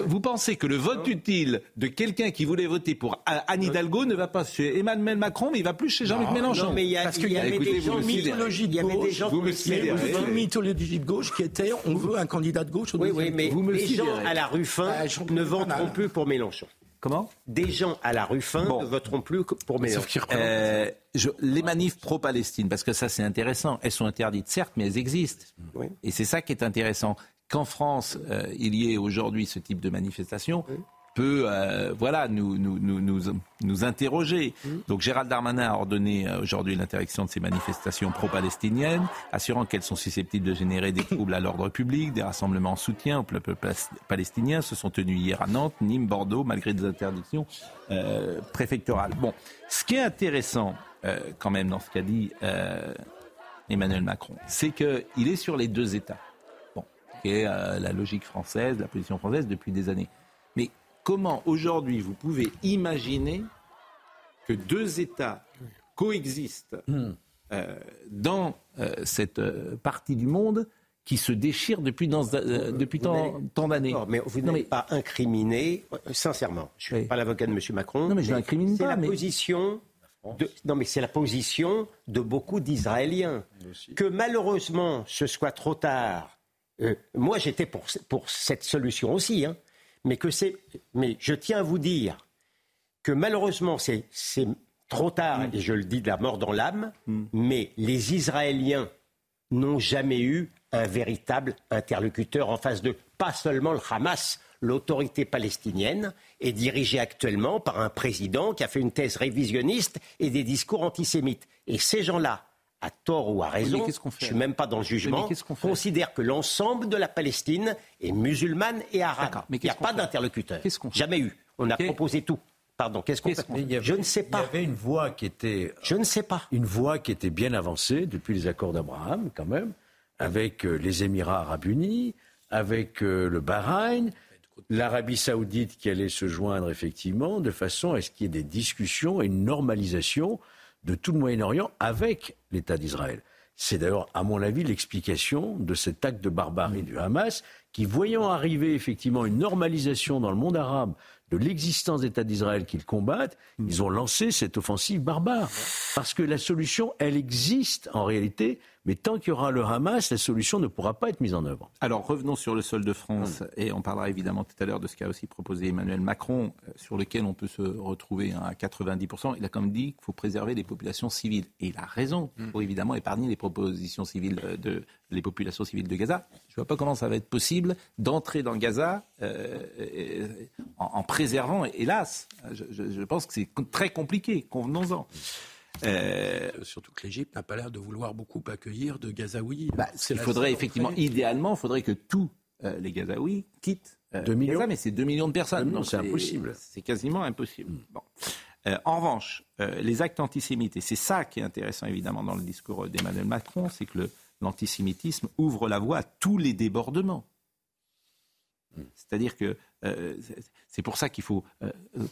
vous pensez que le vote utile de quelqu'un qui voulait voter pour Anne Hidalgo ne va pas chez Emmanuel Macron, mais il va plus chez Jean-Luc Mélenchon. Non, mais il y a, parce qu'il y, avait des gens mythologie de gauche, vous mythologie de gauche qui était, on veut un candidat de gauche. Oui, oui, mais les gens à la Ruffin bah, ne voteront plus pour Mélenchon. Comment Des gens à la rue fin ne voteront plus pour Mélenchon. Euh, les manifs pro-Palestine, parce que ça c'est intéressant, elles sont interdites certes, mais elles existent. Et c'est ça qui est intéressant. Qu'en France, euh, il y ait aujourd'hui ce type de manifestation, peut euh, voilà, nous, nous, nous, nous, interroger. Mmh. Donc Gérald Darmanin a ordonné euh, aujourd'hui l'interdiction de ces manifestations pro-palestiniennes, assurant qu'elles sont susceptibles de générer des troubles à l'ordre public, des rassemblements en soutien au peuple palestinien se sont tenus hier à Nantes, Nîmes, Bordeaux, malgré des interdictions euh, préfectorales. Bon, ce qui est intéressant quand même dans ce qu'a dit Emmanuel Macron, c'est qu'il est sur les deux États. Bon, qui est la logique française, la position française depuis des années. Mais comment aujourd'hui vous pouvez imaginer que deux États coexistent hmm. euh, dans euh, cette euh, partie du monde qui se déchire depuis, depuis tant, d'années? Mais vous n'avez pas incriminé, sincèrement, je ne suis pas l'avocat de M. Macron. Non, mais je l'incrimine pas. La position de, non, mais c'est la position de beaucoup d'Israéliens. Que malheureusement, ce soit trop tard. moi, j'étais pour, pour cette solution aussi. Hein mais que c'est. Mais je tiens à vous dire que malheureusement, c'est trop tard, et je le dis de la mort dans l'âme, mm. mais les Israéliens n'ont jamais eu un véritable interlocuteur en face de pas seulement le Hamas, l'autorité palestinienne est dirigée actuellement par un président qui a fait une thèse révisionniste et des discours antisémites. Et ces gens-là, à tort ou à raison, je ne suis même pas dans le jugement, considère que l'ensemble de la Palestine est musulmane et arabe. il n'y a pas d'interlocuteur. Jamais eu. On a proposé tout. Pardon, qu'est-ce qu'on fait Je ne sais pas. Il y avait une voie qui était. Je ne sais pas. Une voie qui était bien avancée depuis les accords d'Abraham, quand même, avec euh, les Émirats arabes unis, avec euh, le Bahreïn, l'Arabie saoudite qui allait se joindre effectivement, de façon à ce qu'il y ait des discussions et une normalisation de tout le Moyen-Orient avec l'État d'Israël. C'est d'ailleurs, à mon avis, l'explication de cet acte de barbarie du Hamas, qui, voyant arriver effectivement une normalisation dans le monde arabe de l'existence d'État d'Israël qu'ils combattent, ils ont lancé cette offensive barbare. Parce que la solution, elle existe en réalité, mais tant qu'il y aura le Hamas, la solution ne pourra pas être mise en œuvre. Alors revenons sur le sol de France, et on parlera évidemment tout à l'heure de ce qu'a aussi proposé Emmanuel Macron, euh, sur lequel on peut se retrouver à 90%. Il a quand même dit qu'il faut préserver les populations civiles. Et il a raison. Il faut évidemment épargner les propositions civiles de, les populations civiles de Gaza. Je ne vois pas comment ça va être possible d'entrer dans Gaza euh, euh, en, préservant, hélas, je, je pense que c'est très compliqué, convenons-en. Euh, Surtout que l'Égypte n'a pas l'air de vouloir beaucoup accueillir de Gazaouis. Bah, il faudrait effectivement, idéalement, il faudrait que tous euh, les Gazaouis quittent euh, 2 millions. Gaza, mais c'est 2 millions de personnes. Non, c'est impossible. C'est quasiment impossible. Bon. en revanche, les actes antisémites, et c'est ça qui est intéressant évidemment dans le discours d'Emmanuel Macron, c'est que l'antisémitisme ouvre la voie à tous les débordements. C'est-à-dire que c'est pour ça qu'il faut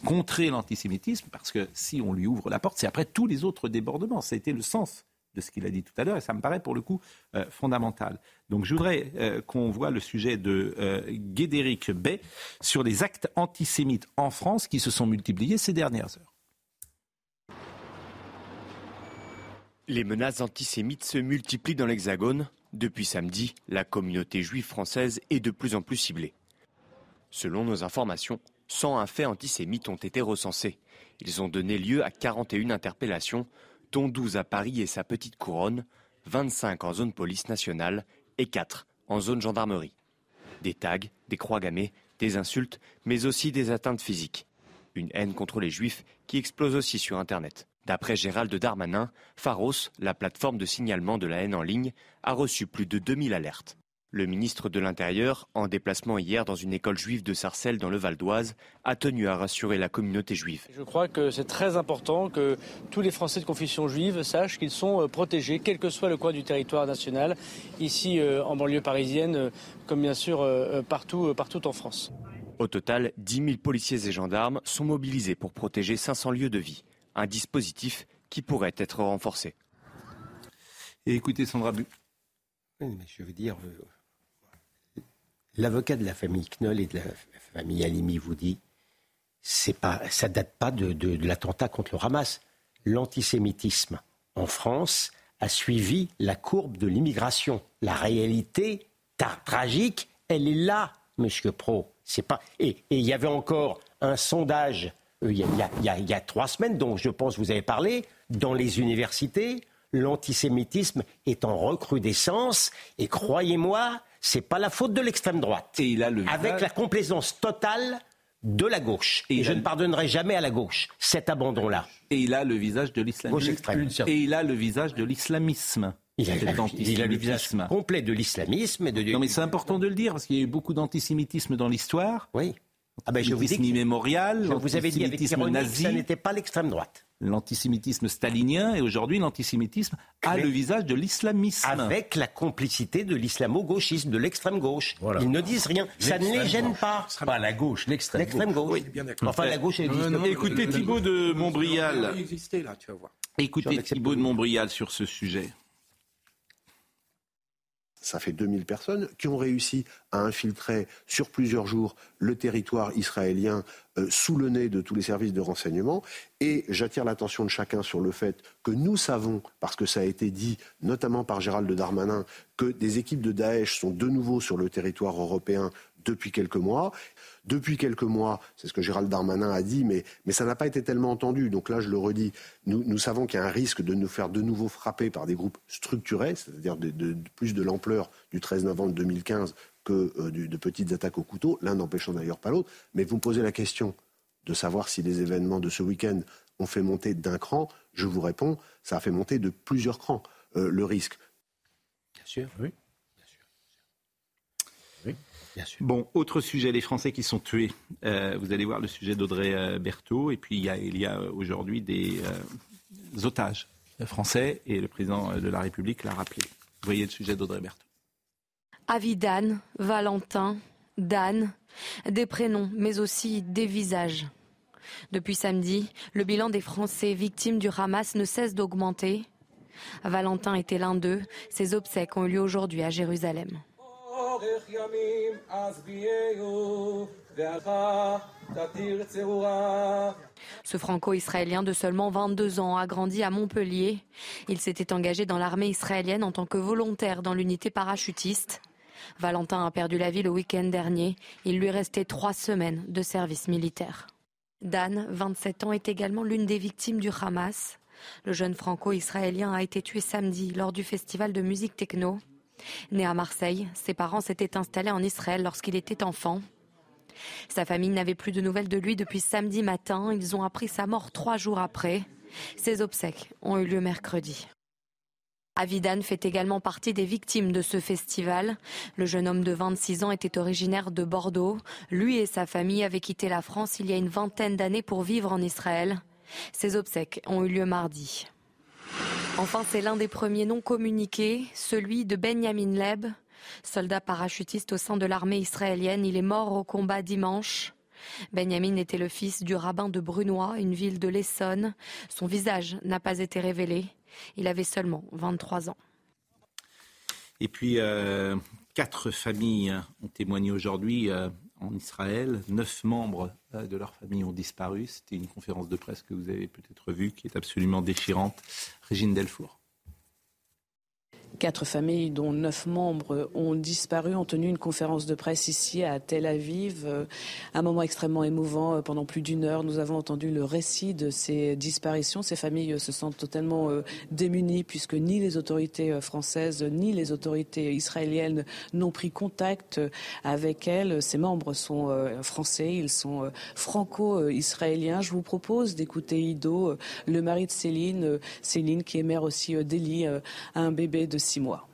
contrer l'antisémitisme, parce que si on lui ouvre la porte, c'est après tous les autres débordements. Ça a été le sens de ce qu'il a dit tout à l'heure, et ça me paraît pour le coup euh, fondamental. Donc je voudrais euh, qu'on voit le sujet de euh, Guédéric Bay sur les actes antisémites en France qui se sont multipliés ces dernières heures. Les menaces antisémites se multiplient dans l'Hexagone. Depuis samedi, la communauté juive française est de plus en plus ciblée. Selon nos informations, 101 faits antisémites ont été recensés. Ils ont donné lieu à 41 interpellations, dont 12 à Paris et sa petite couronne, 25 en zone police nationale et 4 en zone gendarmerie. Des tags, des croix gammées, des insultes, mais aussi des atteintes physiques. Une haine contre les juifs qui explose aussi sur Internet. D'après Gérald Darmanin, Pharos, la plateforme de signalement de la haine en ligne, a reçu plus de 2000 alertes. Le ministre de l'Intérieur, en déplacement hier dans une école juive de Sarcelles dans le Val d'Oise, a tenu à rassurer la communauté juive. Je crois que c'est très important que tous les Français de confession juive sachent qu'ils sont euh, protégés, quel que soit le coin du territoire national, ici euh, en banlieue parisienne, euh, comme bien sûr partout, partout en France. Au total, 10 000 policiers et gendarmes sont mobilisés pour protéger 500 lieux de vie. Un dispositif qui pourrait être renforcé. Et écoutez Sandra Bu. mais je veux dire, L'avocat de la famille Knoll et de la famille Alimi vous dit c'est pas, ça date pas de, l'attentat contre le Hamas. L'antisémitisme en France a suivi la courbe de l'immigration. La réalité tragique, elle est là, Monsieur Pro. C'est pas et il y avait encore un sondage euh, il y, a, trois semaines dont je pense vous avez parlé dans les universités. L'antisémitisme est en recrudescence et croyez-moi, c'est pas la faute de l'extrême droite. Et il a le Avec la complaisance totale de la gauche. Et, je ne pardonnerai jamais à la gauche cet abandon-là. Et il a le visage de l'islamisme. Et il a le visage de l'islamisme. Il a, le visage complet de l'islamisme et de. Non, mais c'est important de le dire parce qu'il y a eu beaucoup d'antisémitisme dans l'histoire. Oui. Ah ben je vous dis immémorial, je vous avais dit avec nazi, ça n'était pas l'extrême droite l'antisémitisme stalinien et aujourd'hui l'antisémitisme a le visage de l'islamisme. Avec la complicité de l'islamo-gauchisme, de l'extrême gauche. Ils ne disent rien. Ça ne les gêne pas. Pas la gauche, l'extrême gauche. enfin, la gauche, existe. Écoutez Thibault de Montbrial. Écoutez Thibault de Montbrial sur ce sujet ça fait 2000 personnes, qui ont réussi à infiltrer sur plusieurs jours le territoire israélien euh, sous le nez de tous les services de renseignement. Et j'attire l'attention de chacun sur le fait que nous savons, parce que ça a été dit notamment par Gérald Darmanin, que des équipes de Daesh sont de nouveau sur le territoire européen depuis quelques mois. Depuis quelques mois, c'est ce que Gérald Darmanin a dit, mais, mais ça n'a pas été tellement entendu. Donc là, je le redis, nous, nous savons qu'il y a un risque de nous faire de nouveau frapper par des groupes structurés, c'est-à-dire de, plus de l'ampleur du 13 novembre 2015 que euh, de petites attaques au couteau, l'un n'empêchant d'ailleurs pas l'autre. Mais vous me posez la question de savoir si les événements de ce week-end ont fait monter d'un cran. Je vous réponds, ça a fait monter de plusieurs crans euh, le risque. Bien sûr, oui. Bon, autre sujet, les Français qui sont tués. Euh, vous allez voir le sujet d'Audrey euh, Berthaud. Et puis, il y a, il y a aujourd'hui des, euh, otages français. Et le président de la République l'a rappelé. Vous voyez le sujet d'Audrey Berthaud. Avidan, Valentin, Dan, des prénoms, mais aussi des visages. Depuis samedi, le bilan des Français victimes du Hamas ne cesse d'augmenter. Valentin était l'un d'eux. Ses obsèques ont eu lieu aujourd'hui à Jérusalem. Ce franco-israélien de seulement 22 ans a grandi à Montpellier. Il s'était engagé dans l'armée israélienne en tant que volontaire dans l'unité parachutiste. Valentin a perdu la vie le week-end dernier. Il lui restait trois semaines de service militaire. Dan, 27 ans, est également l'une des victimes du Hamas. Le jeune franco-israélien a été tué samedi lors du festival de musique techno. Né à Marseille, ses parents s'étaient installés en Israël lorsqu'il était enfant. Sa famille n'avait plus de nouvelles de lui depuis samedi matin. Ils ont appris sa mort trois jours après. Ses obsèques ont eu lieu mercredi. Avidan fait également partie des victimes de ce festival. Le jeune homme de 26 ans était originaire de Bordeaux. Lui et sa famille avaient quitté la France il y a une vingtaine d'années pour vivre en Israël. Ces obsèques ont eu lieu mardi. Enfin, c'est l'un des premiers noms communiqués, celui de Benjamin Leb, soldat parachutiste au sein de l'armée israélienne. Il est mort au combat dimanche. Benjamin était le fils du rabbin de Brunois, une ville de l'Essonne. Son visage n'a pas été révélé. Il avait seulement 23 ans. Et puis, euh, quatre familles ont témoigné aujourd'hui euh, en Israël. Neuf membres euh, de leur famille ont disparu. C'était une conférence de presse que vous avez peut-être vue, qui est absolument déchirante. Régine Delfour. Quatre familles, dont neuf membres, ont disparu, ont tenu une conférence de presse ici à Tel Aviv. Euh, un moment extrêmement émouvant. Euh, pendant plus d'une heure, nous avons entendu le récit de ces disparitions. Ces familles se sentent totalement euh, démunies puisque ni les autorités françaises ni les autorités israéliennes n'ont pris contact avec elles. Ces membres sont français, ils sont franco-israéliens. Je vous propose d'écouter Ido, le mari de Céline, Céline qui est mère aussi d'Elie, un bébé de six mois.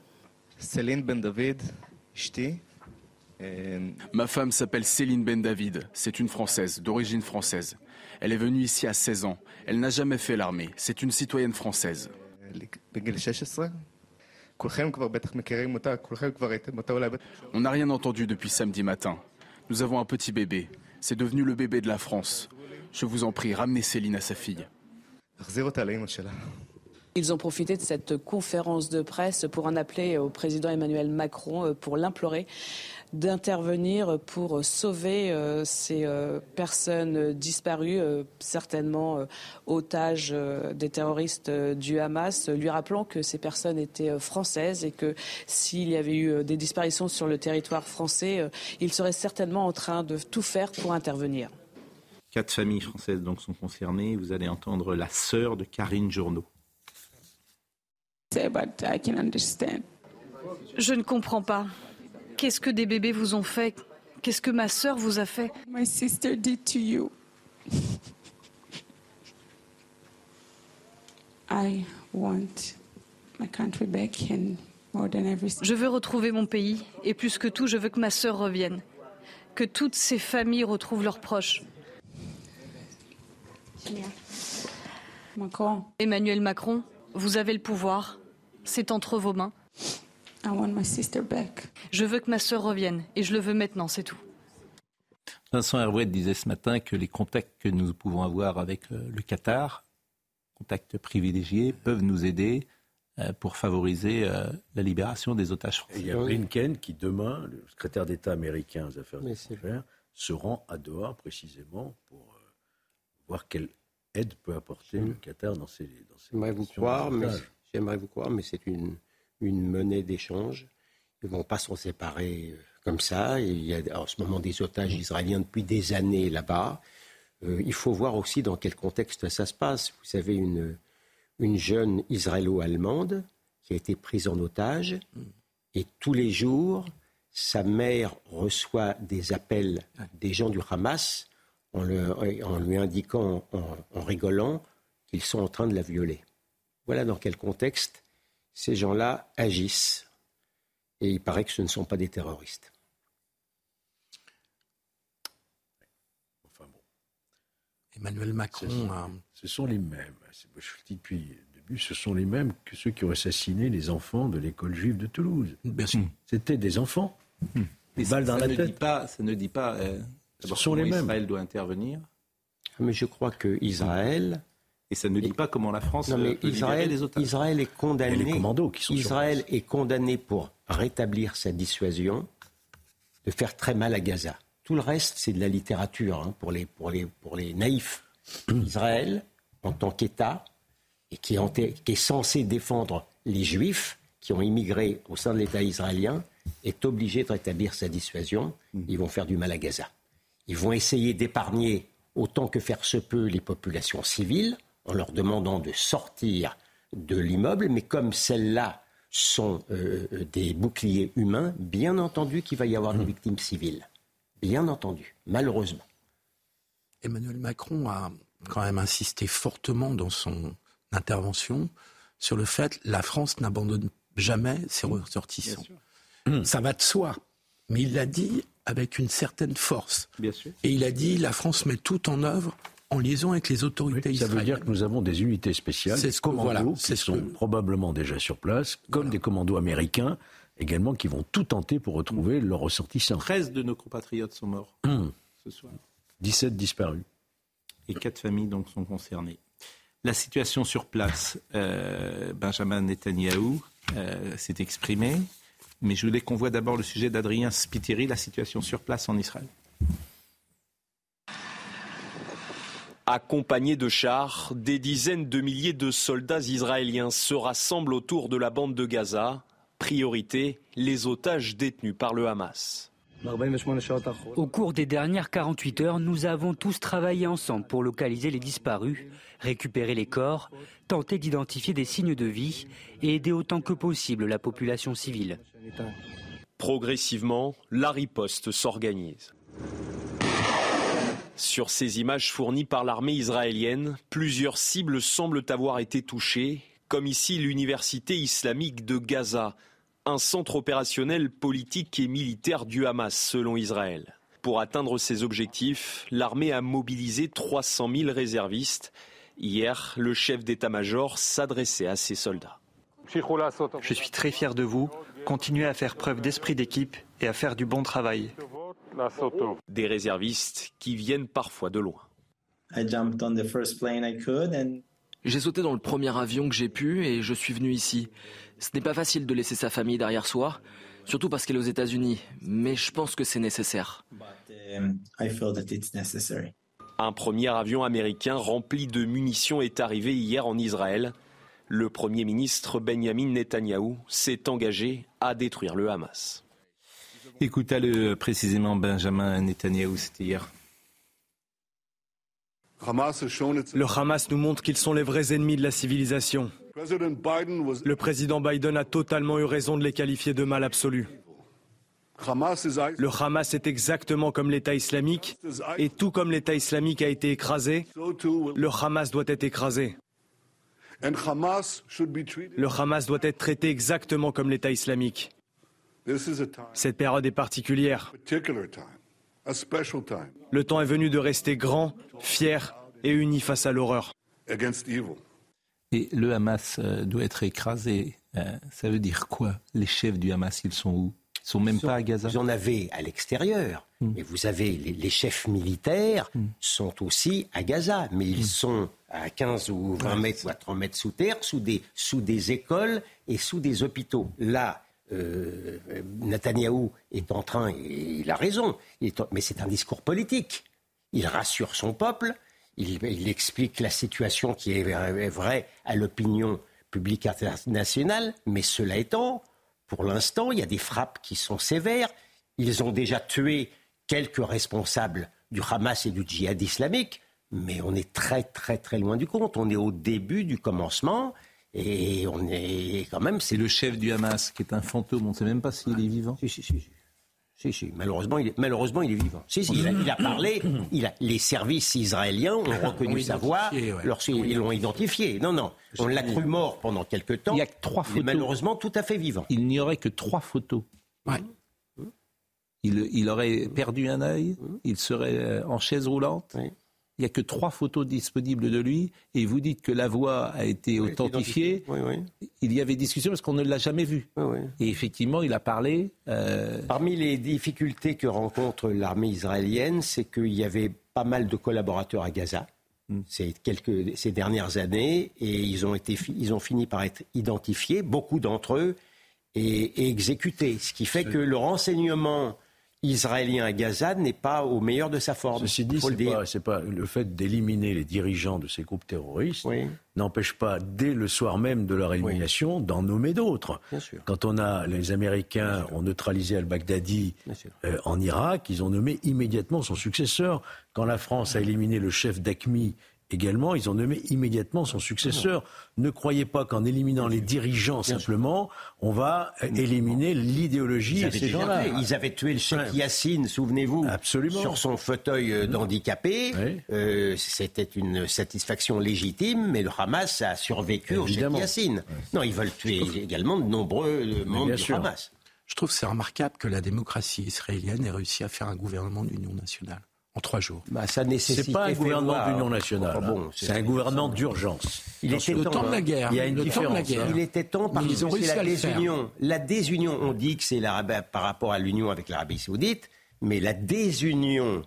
Céline Ben David, Ma femme s'appelle Céline Ben David. C'est une Française, d'origine française. Elle est venue ici à 16 ans. Elle n'a jamais fait l'armée. C'est une citoyenne française. On n'a rien entendu depuis samedi matin. Nous avons un petit bébé. C'est devenu le bébé de la France. Je vous en prie, ramenez Céline à sa fille. Ils ont profité de cette conférence de presse pour en appeler au président Emmanuel Macron, euh, pour l'implorer d'intervenir pour sauver euh, ces euh, personnes disparues, certainement otages des terroristes du Hamas, lui rappelant que ces personnes étaient françaises et que s'il y avait eu des disparitions sur le territoire français, il serait certainement en train de tout faire pour intervenir. Quatre familles françaises donc sont concernées. Vous allez entendre la sœur de Karine Journeau. Je ne comprends pas. Qu'est-ce que des bébés vous ont fait? Qu'est-ce que ma sœur vous a fait? My sister did to you. I want my country back and more than everything. Je veux retrouver mon pays et plus que tout, je veux que ma sœur revienne. Que toutes ces familles retrouvent leurs proches. Macron. Emmanuel Macron, vous avez le pouvoir. C'est entre vos mains. Je veux que ma sœur revienne et je le veux maintenant, c'est tout. Vincent Herouet disait ce matin que les contacts que nous pouvons avoir avec euh, le Qatar, contacts privilégiés, peuvent nous aider euh, pour favoriser euh, la libération des otages français. il y a Blinken qui, demain, le secrétaire d'État américain aux affaires étrangères, se rend à Doha précisément pour voir quelle aide peut apporter le Qatar dans ces, dans ces vous croire, mais J'aimerais vous croire, mais c'est une, une monnaie d'échange. Ils ne vont pas s'en séparer euh, comme ça. Il y a en ce moment des otages israéliens depuis des années là-bas. Euh, il faut voir aussi dans quel contexte ça se passe. Vous savez, une, une jeune israélo-allemande qui a été prise en otage et tous les jours, sa mère reçoit des appels des gens du Hamas en, en lui indiquant, en rigolant, qu'ils sont en train de la violer. Voilà dans quel contexte ces gens-là agissent. Et il paraît que ce ne sont pas des terroristes. Enfin bon. Emmanuel Macron. Ce sont, les mêmes. Je le dis depuis le début, ce sont les mêmes que ceux qui ont assassiné les enfants de l'école juive de Toulouse. Bien sûr. C'était des enfants. Mmh. dans ça, la ne Dit pas, ça ne dit pas. Euh, ce sont les mêmes. Israël doit intervenir. Mais je crois que Israël et ça ne dit pas comment la France non, mais Israël, les otages. Israël est condamné. qui sont Israël est condamné pour rétablir sa dissuasion, de faire très mal à Gaza. Tout le reste, c'est de la littérature hein, pour, les, pour, les, pour les naïfs. Israël, en tant qu'État, et qui est, qui est censé défendre les Juifs qui ont immigré au sein de l'État israélien, est obligé de rétablir sa dissuasion. Ils vont faire du mal à Gaza. Ils vont essayer d'épargner autant que faire se peut les populations civiles en leur demandant de sortir de l'immeuble, mais comme celles-là sont euh, euh, des boucliers humains, bien entendu qu'il va y avoir des mmh. victimes civiles. Bien entendu, malheureusement. Emmanuel Macron a quand même insisté fortement dans son intervention sur le fait que la France n'abandonne jamais ses mmh. ressortissants. Ça va de soi, mais il l'a dit avec une certaine force. Bien sûr. Et il a dit la France met tout en œuvre en liaison avec les autorités Ça veut dire que nous avons des unités spéciales, des commandos qui sont probablement déjà sur place, comme des commandos américains également qui vont tout tenter pour retrouver leurs ressortissants. 13 de nos compatriotes sont morts Hum. ce soir. 17 disparus. Et quatre familles donc sont concernées. La situation sur place, euh, Benjamin Netanyahou euh, s'est exprimé, mais je voulais qu'on voit d'abord le sujet d'Adrien Spiteri, la situation sur place en Israël. Accompagnés de chars, des dizaines de milliers de soldats israéliens se rassemblent autour de la bande de Gaza. Priorité, les otages détenus par le Hamas. Au cours des dernières 48 heures, nous avons tous travaillé ensemble pour localiser les disparus, récupérer les corps, tenter d'identifier des signes de vie et aider autant que possible la population civile. Progressivement, la riposte s'organise. Sur ces images fournies par l'armée israélienne, plusieurs cibles semblent avoir été touchées, comme ici l'université islamique de Gaza, un centre opérationnel politique et militaire du Hamas selon Israël. Pour atteindre ses objectifs, l'armée a mobilisé 300 000 réservistes. Hier, le chef d'état-major s'adressait à ses soldats. Je suis très fier de vous. Continuez à faire preuve d'esprit d'équipe et à faire du bon travail. Des réservistes qui viennent parfois de loin. J'ai sauté dans le premier avion que j'ai pu et je suis venu ici. Ce n'est pas facile de laisser sa famille derrière soi, surtout parce qu'elle est aux États-Unis, mais je pense que c'est nécessaire. Un premier avion américain rempli de munitions est arrivé hier en Israël. Le Premier ministre Benjamin Netanyahou s'est engagé à détruire le Hamas. Écoutez-le précisément, Benjamin Netanyahou, c'était hier. Le Hamas nous montre qu'ils sont les vrais ennemis de la civilisation. Le président Biden a totalement eu raison de les qualifier de mal absolu. Le Hamas est exactement comme l'État islamique, et tout comme l'État islamique a été écrasé, le Hamas doit être écrasé. Le Hamas doit être traité exactement comme l'État islamique. Cette période est particulière. Le temps est venu de rester grand, fier et uni face à l'horreur. Et le Hamas euh, doit être écrasé. Euh, ça veut dire quoi? Les chefs du Hamas, ils sont où? Ils sont même pas à Gaza? Vous en avez à l'extérieur. Mais vous avez les, les chefs militaires sont aussi à Gaza, mais ils sont à 15 ou 20 mètres ou à 30 mètres sous terre, sous des, sous des écoles et sous des hôpitaux. Là, euh, Netanyahou est en train, et il a raison, mais c'est un discours politique. Il rassure son peuple, il, il explique la situation qui est, est vraie à l'opinion publique internationale, mais cela étant, pour l'instant, il y a des frappes qui sont sévères. Ils ont déjà tué quelques responsables du Hamas et du djihad islamique, mais on est très très très loin du compte. On est au début du commencement et on est quand même. C'est le chef du Hamas qui est un fantôme, on ne sait même pas s'il est vivant. Si, si, si. Si, si. Malheureusement, il est, malheureusement, il est vivant. Si, si, il a, il a parlé. Il a, les services israéliens ont reconnu Ont sa voix. ouais. Lorsqu'ils l'ont identifié. Non, non. On l'a cru mort pendant quelque temps. Il y a que trois Il est photos. malheureusement tout à fait vivant. Il n'y aurait que trois photos. Il, il aurait perdu un œil, il serait euh, en chaise roulante. Il n'y a que trois photos disponibles de lui et vous dites que la voix a été authentifiée. Oui, oui. Il y avait discussion parce qu'on ne l'a jamais vu. Et effectivement, il a parlé. euh, Parmi les difficultés que rencontre l'armée israélienne, c'est qu'il y avait pas mal de collaborateurs à Gaza ces, quelques, ces dernières années et ils ont, été, fi- ils ont fini par être identifiés, beaucoup d'entre eux, et, et exécutés. Ce qui fait que le renseignement israélien à Gaza n'est pas au meilleur de sa forme. Ceci dit, c'est pas, le fait d'éliminer les dirigeants de ces groupes terroristes n'empêche pas dès le soir même de leur élimination d'en nommer d'autres. Quand on a les Américains ont neutralisé al-Baghdadi euh, en Irak, ils ont nommé immédiatement son successeur. Quand la France a éliminé le chef d'AQMI également, ils ont nommé immédiatement son successeur. Ne croyez pas qu'en éliminant les dirigeants simplement, on va éliminer l'idéologie Ils et avaient, ces gens-là. Ils avaient tué le chef Yassine, souvenez-vous, sur son fauteuil euh, d'handicapé. Euh, C'était une satisfaction légitime, mais le Hamas a survécu au chef. Yassine. Non, ils veulent tuer également de nombreux euh, membres du sûr. Hamas. Je trouve que c'est remarquable que la démocratie israélienne ait réussi à faire un gouvernement d'union nationale. En trois jours. Bah, ça nécessite. C'est pas un gouvernement d'union nationale. Oh, bon, c'est un gouvernement d'urgence. Il était le temps, de la guerre. Il y a une le différence. Temps de la guerre. Il était temps parce ils ont que c'est la désunion. La désunion, on dit que c'est par rapport à l'union avec l'Arabie Saoudite, mais la désunion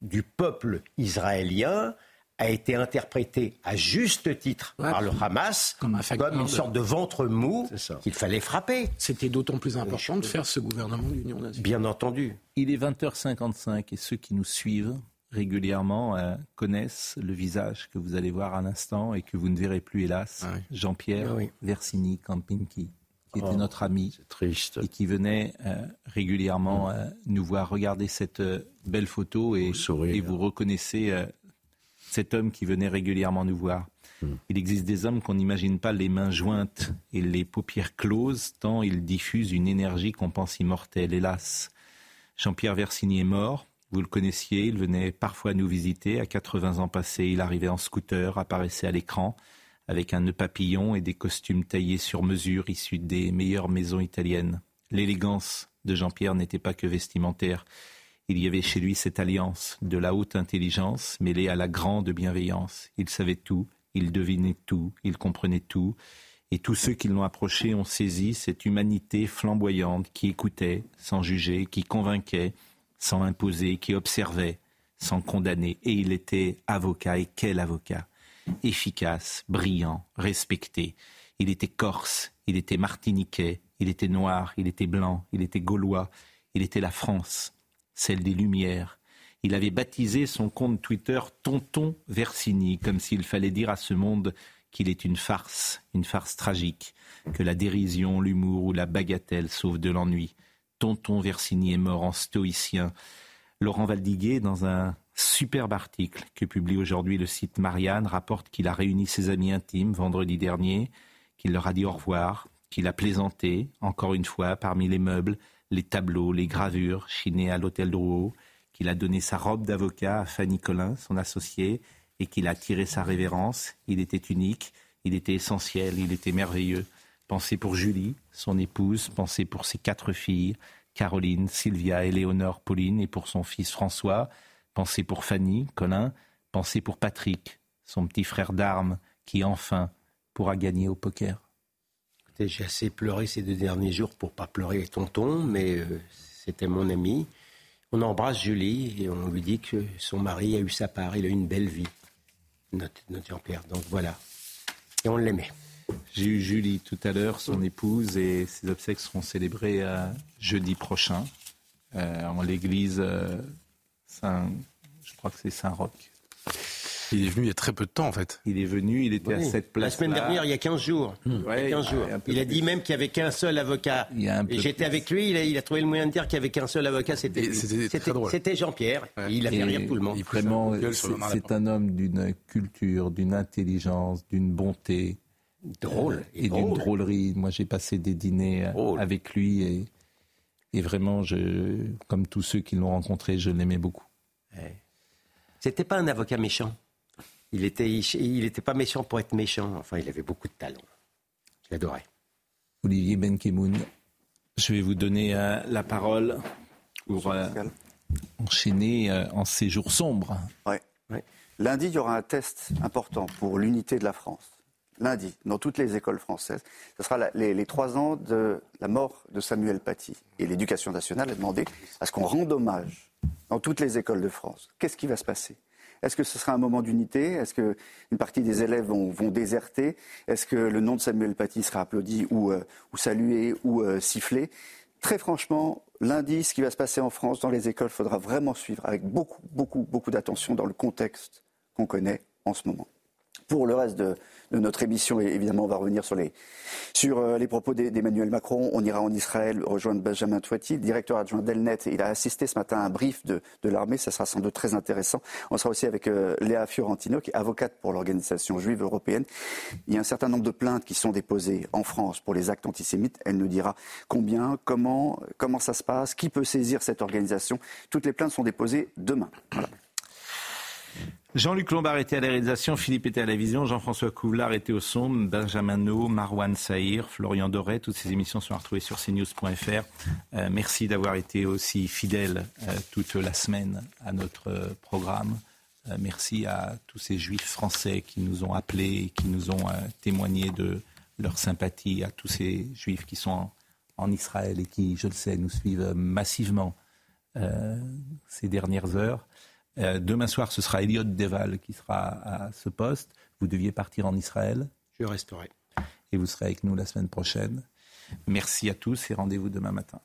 du peuple israélien a été interprétée à juste titre par le Hamas comme, une sorte de ventre mou qu'il fallait frapper. C'était d'autant plus important de faire ce gouvernement d'union nationale. Bien entendu. Il est 20h55 et ceux qui nous suivent régulièrement euh, connaissent le visage que vous allez voir à l'instant et que vous ne verrez plus hélas, ah Jean-Pierre ah Versini Campinki, qui était oh, notre ami triste. et qui venait euh, régulièrement euh, nous voir regarder cette belle photo et, et vous reconnaissez cet homme qui venait régulièrement nous voir. Hmm. Il existe des hommes qu'on n'imagine pas les mains jointes et les paupières closes, tant ils diffusent une énergie qu'on pense immortelle. Hélas, Jean-Pierre Versini est mort. Vous le connaissiez, il venait parfois nous visiter. À 80 ans passés, il arrivait en scooter, apparaissait à l'écran avec un nœud papillon et des costumes taillés sur mesure issus des meilleures maisons italiennes. L'élégance de Jean-Pierre n'était pas que vestimentaire. Il y avait chez lui cette alliance de la haute intelligence mêlée à la grande bienveillance. Il savait tout, il devinait tout, il comprenait tout. Et tous ceux qui l'ont approché ont saisi cette humanité flamboyante qui écoutait sans juger, qui convainquait sans imposer, qui observait sans condamner. Et il était avocat, et quel avocat? Efficace, brillant, respecté. Il était corse, il était martiniquais, il était noir, il était blanc, il était gaulois, il était la France celle des Lumières. Il avait baptisé son compte Twitter Tonton Versini, comme s'il fallait dire à ce monde qu'il est une farce, une farce tragique, que la dérision, l'humour ou la bagatelle sauvent de l'ennui. Tonton Versini est mort en stoïcien. Laurent Valdiguier, dans un superbe article que publie aujourd'hui le site Marianne, rapporte qu'il a réuni ses amis intimes vendredi dernier, qu'il leur a dit au revoir, qu'il a plaisanté, encore une fois, parmi les meubles, les tableaux, les gravures chinés à l'hôtel Drouot, qu'il a donné sa robe d'avocat à Fanny Collin, son associée, et qu'il a tiré sa révérence. Il était unique, il était essentiel, il était merveilleux. Pensez pour Julie, son épouse, pensez pour ses quatre filles, Caroline, Sylvia, Éléonore, Pauline, et pour son fils François. Pensez pour Fanny, Colin. Pensez pour Patrick, son petit frère d'armes, qui enfin pourra gagner au poker. J'ai assez pleuré ces deux derniers jours pour pas pleurer tonton, mais euh, c'était mon ami. On embrasse Julie et on lui dit que son mari a eu sa part, il a eu une belle vie, notre, Jean-Pierre. Donc voilà. Et on l'aimait. J'ai eu Julie tout à l'heure, son épouse, et ses obsèques seront célébrées euh, jeudi prochain euh, en l'église Saint, je crois que c'est Saint-Roch. Il est venu il y a très peu de temps, en fait. Il est venu, il était à cette place. La semaine dernière, il y a 15 jours. il, 15 jours. il a dit même qu'il n'y avait qu'un seul avocat. Et j'étais avec lui, il a, trouvé le moyen de dire qu'il n'y avait qu'un seul avocat, c'était C'était Jean-Pierre. Il a fait rire tout le monde. Vraiment, c'est un homme d'une culture, d'une intelligence, d'une bonté. Drôle. Et d'une drôlerie. Moi, j'ai passé des dîners euh, avec lui et, et vraiment, je, comme tous ceux qui l'ont rencontré, je l'aimais beaucoup. C'était pas un avocat méchant? Il était, il n'était pas méchant pour être méchant. Enfin, il avait beaucoup de talent. Je l'adorais. Olivier Benkemoun, je vais vous donner euh, la parole pour euh, enchaîner euh, en ces jours sombres. Ouais. Lundi, il y aura un test important pour l'unité de la France. Lundi, dans toutes les écoles françaises. Ce sera les, les, trois ans de la mort de Samuel Paty. Et l'éducation nationale a demandé à ce qu'on rende hommage dans toutes les écoles de France. Qu'est-ce qui va se passer? Est-ce que ce sera un moment d'unité? Est-ce qu'une partie des élèves vont, déserter? Est-ce que le nom de Samuel Paty sera applaudi ou, euh, salué ou euh, sifflé? Très franchement, lundi, ce qui va se passer en France dans les écoles, faudra vraiment suivre avec beaucoup, beaucoup, beaucoup d'attention dans le contexte qu'on connaît en ce moment. Pour le reste de, notre émission. Évidemment, on va revenir sur les, euh, propos d'Emmanuel Macron. On ira en Israël rejoindre Benjamin Touati, directeur adjoint d'Elnet. Il a assisté ce matin à un brief de, l'armée. Ça sera sans doute très intéressant. On sera aussi avec euh, Léa Fiorentino, qui est avocate pour l'organisation juive européenne. Il y a un certain nombre de plaintes qui sont déposées en France pour les actes antisémites. Elle nous dira combien, comment, comment ça se passe, qui peut saisir cette organisation. Toutes les plaintes sont déposées demain. Jean-Luc Lombard était à la réalisation, Philippe était à la vision, Jean-François Couvlar était au son, Benjamin No, Marwan Saïr, Florian Doré. Toutes ces émissions sont retrouvées sur cnews.fr. Euh, merci d'avoir été aussi fidèle euh, toute la semaine à notre euh, programme. merci à tous ces juifs français qui nous ont appelés, qui nous ont témoigné de leur sympathie, à tous ces juifs qui sont en Israël et qui, je le sais, nous suivent massivement ces dernières heures. Euh, demain soir, ce sera Elliot Deval qui sera à ce poste. Vous deviez partir en Israël. Je resterai. Et vous serez avec nous la semaine prochaine. Merci à tous et rendez-vous demain matin.